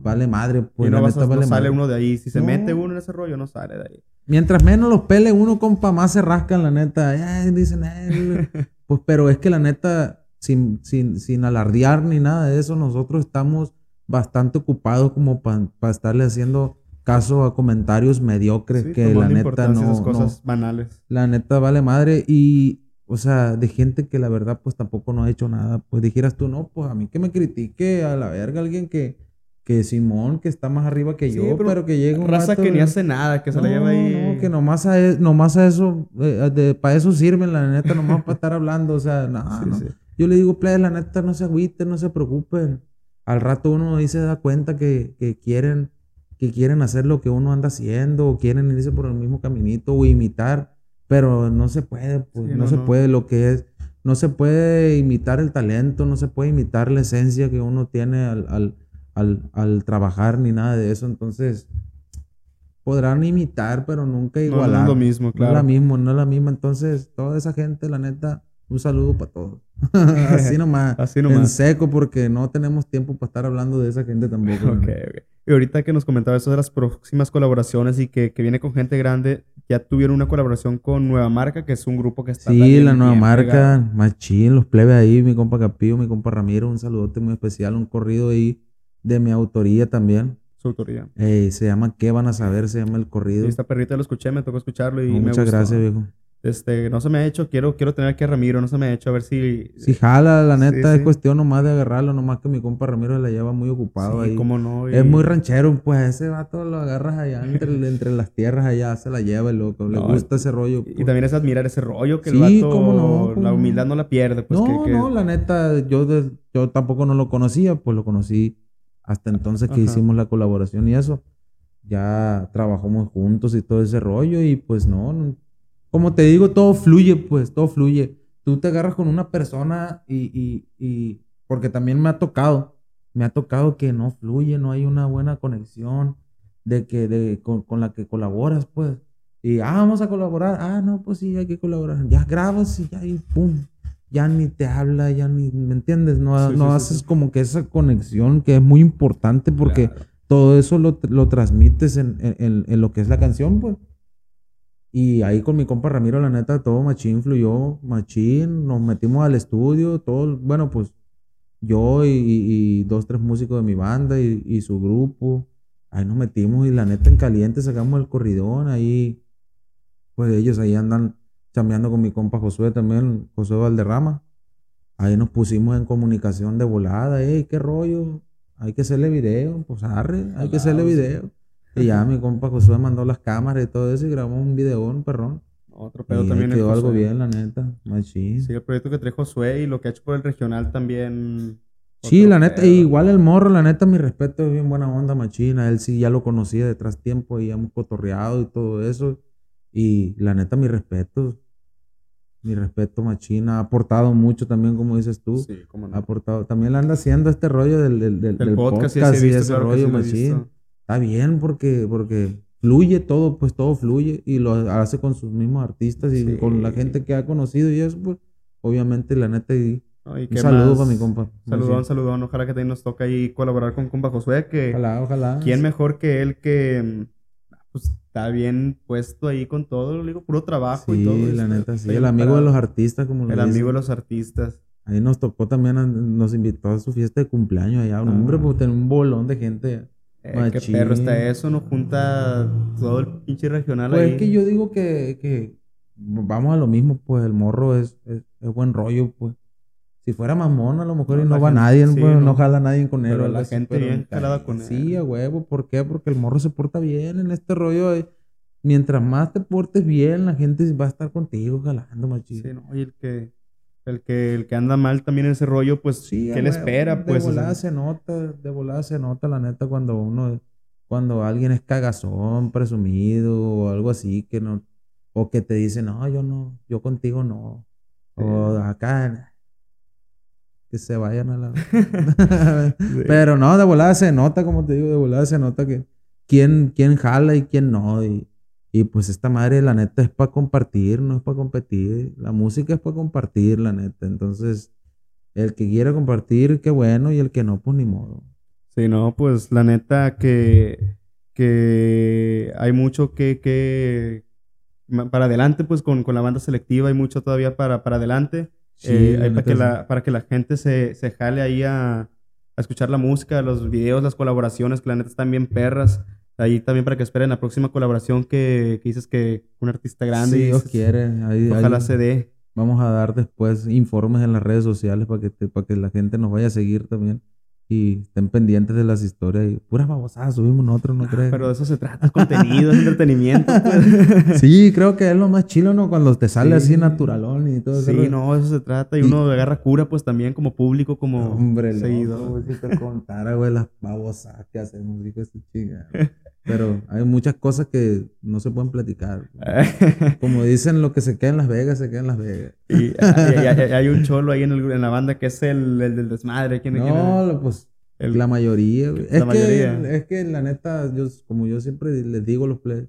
vale madre. Pues no, la neta no sale uno de ahí. Si se mete uno en ese rollo, no sale de ahí. Mientras menos los pele uno, compa, más se rascan, la neta. dicen, pues, pero es que la neta, sin, sin, sin alardear ni nada de eso, nosotros estamos bastante ocupados como para estarle haciendo caso a comentarios mediocres que la neta no, cosas banales. La neta vale madre y o sea, de gente que la verdad pues tampoco no ha hecho nada, pues dijeras tú, no, pues a mí que me critique a la verga alguien que que Simón, que está más arriba que yo, pero, que llega un raza que ni hace nada, que se la lleva ahí. No, que nomás a, e, nomás a eso, eh, para eso sirven, la neta, nomás para estar hablando, o sea, no, no. Yo le digo, play, la neta, no se agüiten, no se preocupen. Al rato uno ahí se da cuenta que, que quieren que quieren hacer lo que uno anda haciendo o quieren irse por el mismo caminito o imitar, pero no se puede, pues, no, se puede lo que es, no se puede imitar el talento, no se puede imitar la esencia que uno tiene al, al, trabajar ni nada de eso, entonces podrán imitar, pero nunca igualar. No, es lo mismo, claro. No es lo mismo, no es la misma, entonces toda esa gente, la neta, un saludo para todos. Así nomás. Así nomás. En seco, porque no tenemos tiempo para estar hablando de esa gente tampoco. ok, ok. Y ahorita que nos comentaba eso de las próximas colaboraciones y que, que, viene con gente grande, ya tuvieron una colaboración con Nueva Marca, que es un grupo que está. Sí, la Nueva Marca, Machín, los plebes ahí, mi compa Capillo, mi compa Ramiro, un saludote muy especial, un corrido ahí de mi autoría también. Su autoría. se llama ¿Qué van a saber? Se llama el corrido. esta perrita lo escuché, me tocó escucharlo y me Muchas gracias, viejo. Este, no se me ha hecho, quiero, quiero tener aquí a Ramiro, no se me ha hecho, a ver si... Si jala, la neta, es cuestión nomás de agarrarlo, nomás que mi compa Ramiro la lleva muy ocupado ahí. cómo no. Es muy ranchero, pues ese vato lo agarras allá entre, entre las tierras allá, se la lleva el loco, le gusta ese rollo. Y, pues. también es admirar ese rollo, que el vato, cómo no, la humildad no la pierde. Pues, no, no, la neta, yo, yo tampoco no lo conocía, pues lo conocí hasta entonces que hicimos la colaboración y eso. Ya trabajamos juntos y todo ese rollo y pues no como te digo, todo fluye, pues, todo fluye. Tú te agarras con una persona y, y, porque también me ha tocado, me ha tocado que no fluye, no hay una buena conexión de que, de, con, la que colaboras, pues. Y, ah, vamos a colaborar. Ah, no, pues sí, hay que colaborar. Ya grabas y ya, y pum. Ya ni te habla, ya ni, ¿me entiendes? No, no haces como que esa conexión que es muy importante porque todo eso lo, lo transmites en, en, en, lo que es la canción, pues. Y ahí con mi compa Ramiro, la neta, todo machín fluyó, machín, nos metimos al estudio, todo, bueno, pues yo y, dos, tres músicos de mi banda y, su grupo, ahí nos metimos y la neta en caliente sacamos el corridón, ahí, pues ellos ahí andan chambeando con mi compa Josué también, Josué Valderrama. Ahí nos pusimos en comunicación de volada, ey, qué rollo, hay que hacerle video, pues arre, hay que hacerle video. Y ya mi compa Josué mandó las cámaras y todo eso y grabó un videón, perrón. Otro pedo también. Quedó algo bien, la neta. Sí, el proyecto que trae Josué y lo que ha hecho por el regional también. Sí, la neta, igual el morro, la neta, mi respeto es bien buena onda, machina. Él sí ya lo conocía detrás tiempo y hemos cotorreado y todo eso. Y la neta, mi respeto. Mi respeto, machina. Ha aportado mucho también, como dices tú. Sí, cómo no. Ha aportado. También le anda haciendo este rollo del, del, del, podcast, y ese rollo, machín está bien porque, porque fluye todo, pues todo fluye y lo hace con sus mismos artistas y con la gente que ha conocido y eso, pues obviamente la neta y, un saludo para mi compa. Saludón, saludón. Ojalá que también nos toque ahí colaborar con compa Josué. Que, ojalá, ojalá. ¿Quién mejor que él que pues está bien puesto ahí con todo, digo, puro trabajo y todo. Sí, la neta, sí. El amigo de los artistas, como lo El amigo de los artistas. Ahí nos tocó también, nos invitó a su fiesta de cumpleaños allá. Un hombre, pues tener un bolón de gente. Eh, qué perro está eso, nos junta todo el pinche regional pues ahí. es que yo digo que, que vamos a lo mismo, pues el morro es, es, buen rollo, pues. Si fuera mamón, a lo mejor y no va nadie, pues, no. jala nadie con él. Pero la gente bien jalada con él. Sí, a huevo. ¿Por qué? Porque el morro se porta bien en este rollo. mientras más te portes bien, la gente va a estar contigo jalando, machito. Sí, no, y el que el que, el que anda mal también en ese rollo, pues, sí, ¿qué le espera? Pues, de volada se nota, de volada se nota, la neta, cuando uno, cuando alguien es cagazón, presumido, o algo así, que no, o que te dice, no, yo no, yo contigo no, o acá, que se vayan a la... Pero no, de volada se nota, como te digo, de volada se nota que quién, quién jala y quién no, y y pues esta madre, la neta, es para compartir, no es para competir. La música es para compartir, la neta. Entonces, el que quiera compartir, qué bueno, y el que no, pues ni modo. Sí, no, pues la neta que, que hay mucho que, que para adelante, pues con, con la banda selectiva hay mucho todavía para, para adelante. Eh, para, que la, para que la gente se, se jale ahí a, a, escuchar la música, los videos, las colaboraciones, que la neta están bien perras. Ahí también para que esperen la próxima colaboración que, que dices que un artista grande. Si Dios quiere. ojalá se dé. Vamos a dar después informes en las redes sociales para que, para que la gente nos vaya a seguir también y estén pendientes de las historias y puras babosadas subimos nosotros, ¿no ah, crees? Pero de eso se trata, es contenido, es entretenimiento. Pues. sí, creo que es lo más chilo, ¿no? Cuando te sale así naturalón y todo eso. Sí, no, eso se trata y, uno agarra cura pues también como público, como Hombre, seguidor. si te contara, güey, las babosadas que hacemos, dijo ese chinga. Pero hay muchas cosas que no se pueden platicar. Como dicen, lo que se queda en Las Vegas, se queda en Las Vegas. Y, hay un cholo ahí en, el, en, la banda que es el, el del desmadre. ¿Quién, no, pues la mayoría. Es, que, es que la neta, yo, como yo siempre les digo a los players,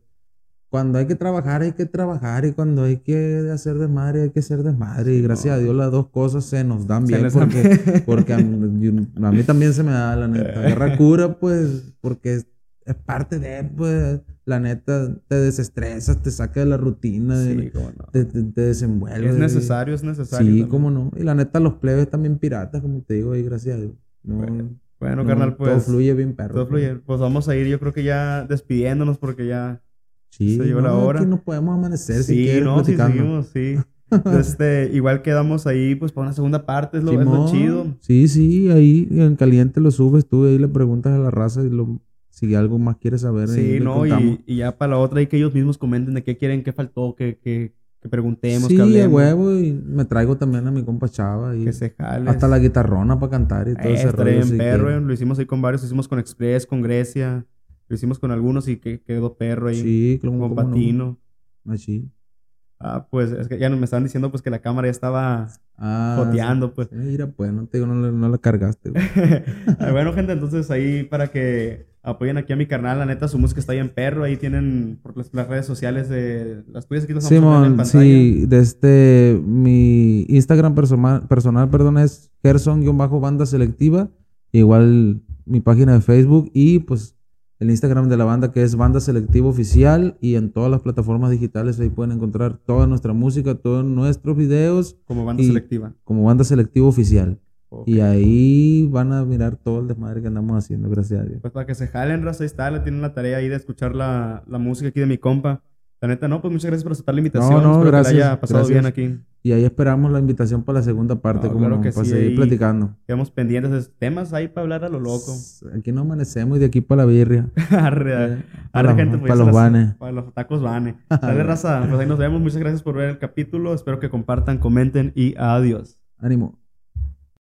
cuando hay que trabajar, hay que trabajar. Y cuando hay que hacer desmadre, hay que hacer desmadre. Y gracias a Dios las dos cosas se nos dan bien. Porque, porque a, mí, también se me da la neta. Agarra cura, pues, porque es parte de, pues, la neta, te desestresas, te saca de la rutina, sí, te, te, desenvuelve. Es necesario, es necesario. Sí, cómo no. Y la neta, los plebes también piratas, como te digo, y gracias a Dios. bueno, carnal, pues. Todo fluye bien, perro. Todo fluye. Pues vamos a ir, yo creo que ya despidiéndonos porque ya sí, se llegó la hora. Aquí nos podemos amanecer sí, si quieres. No, seguimos, sí. este, igual quedamos ahí, pues, para una segunda parte, es lo, es lo chido. Sí, sí, ahí en caliente lo subes tú, ahí le preguntas a la raza y lo si algo más quieres saber. Sí, no, y, y, ya para la otra, y que ellos mismos comenten de qué quieren, qué faltó, que, que, que preguntemos, sí, que huevo, y me traigo también a mi compa Chava. Y que se jale. Hasta la guitarrona para cantar y todo ese rollo. En perro, lo hicimos ahí con varios, lo hicimos con Express, con Grecia, lo hicimos con algunos y que quedó perro ahí. Sí, con Patino. No. Así. Ah, pues es que ya me estaban diciendo pues que la cámara ya estaba ah, joteando, pues. Mira, pues no te digo, no, no la cargaste. bueno, gente, entonces ahí para que apoyen aquí a mi carnal, la neta, su música está ahí en perro, ahí tienen por las, redes sociales de las tuyas aquí las Simón, sí, desde este, mi Instagram personal, personal perdón, es Gerson-banda selectiva, igual mi página de Facebook y pues el Instagram de la banda que es Banda Selectiva Oficial y en todas las plataformas digitales ahí pueden encontrar toda nuestra música, todos nuestros videos. Como Banda Selectiva. Como Banda Selectiva Oficial. Y ahí van a mirar todo el desmadre que andamos haciendo, gracias a Dios. Pues para que se jalen, raza, ahí está, le tienen la tarea ahí de escuchar la, la música aquí de mi compa. La neta, no, pues muchas gracias por aceptar la invitación. No, no, gracias. Que haya pasado bien aquí. Y ahí esperamos la invitación para la segunda parte, como para seguir platicando. Quedamos pendientes de temas ahí para hablar a lo loco. Aquí no amanecemos y de aquí para la birria. arre, eh, para, gente, pues, para los vanes. Para los tacos vanes. Dale, raza. Pues ahí nos vemos. Muchas gracias por ver el capítulo. Espero que compartan, comenten y adiós. Ánimo.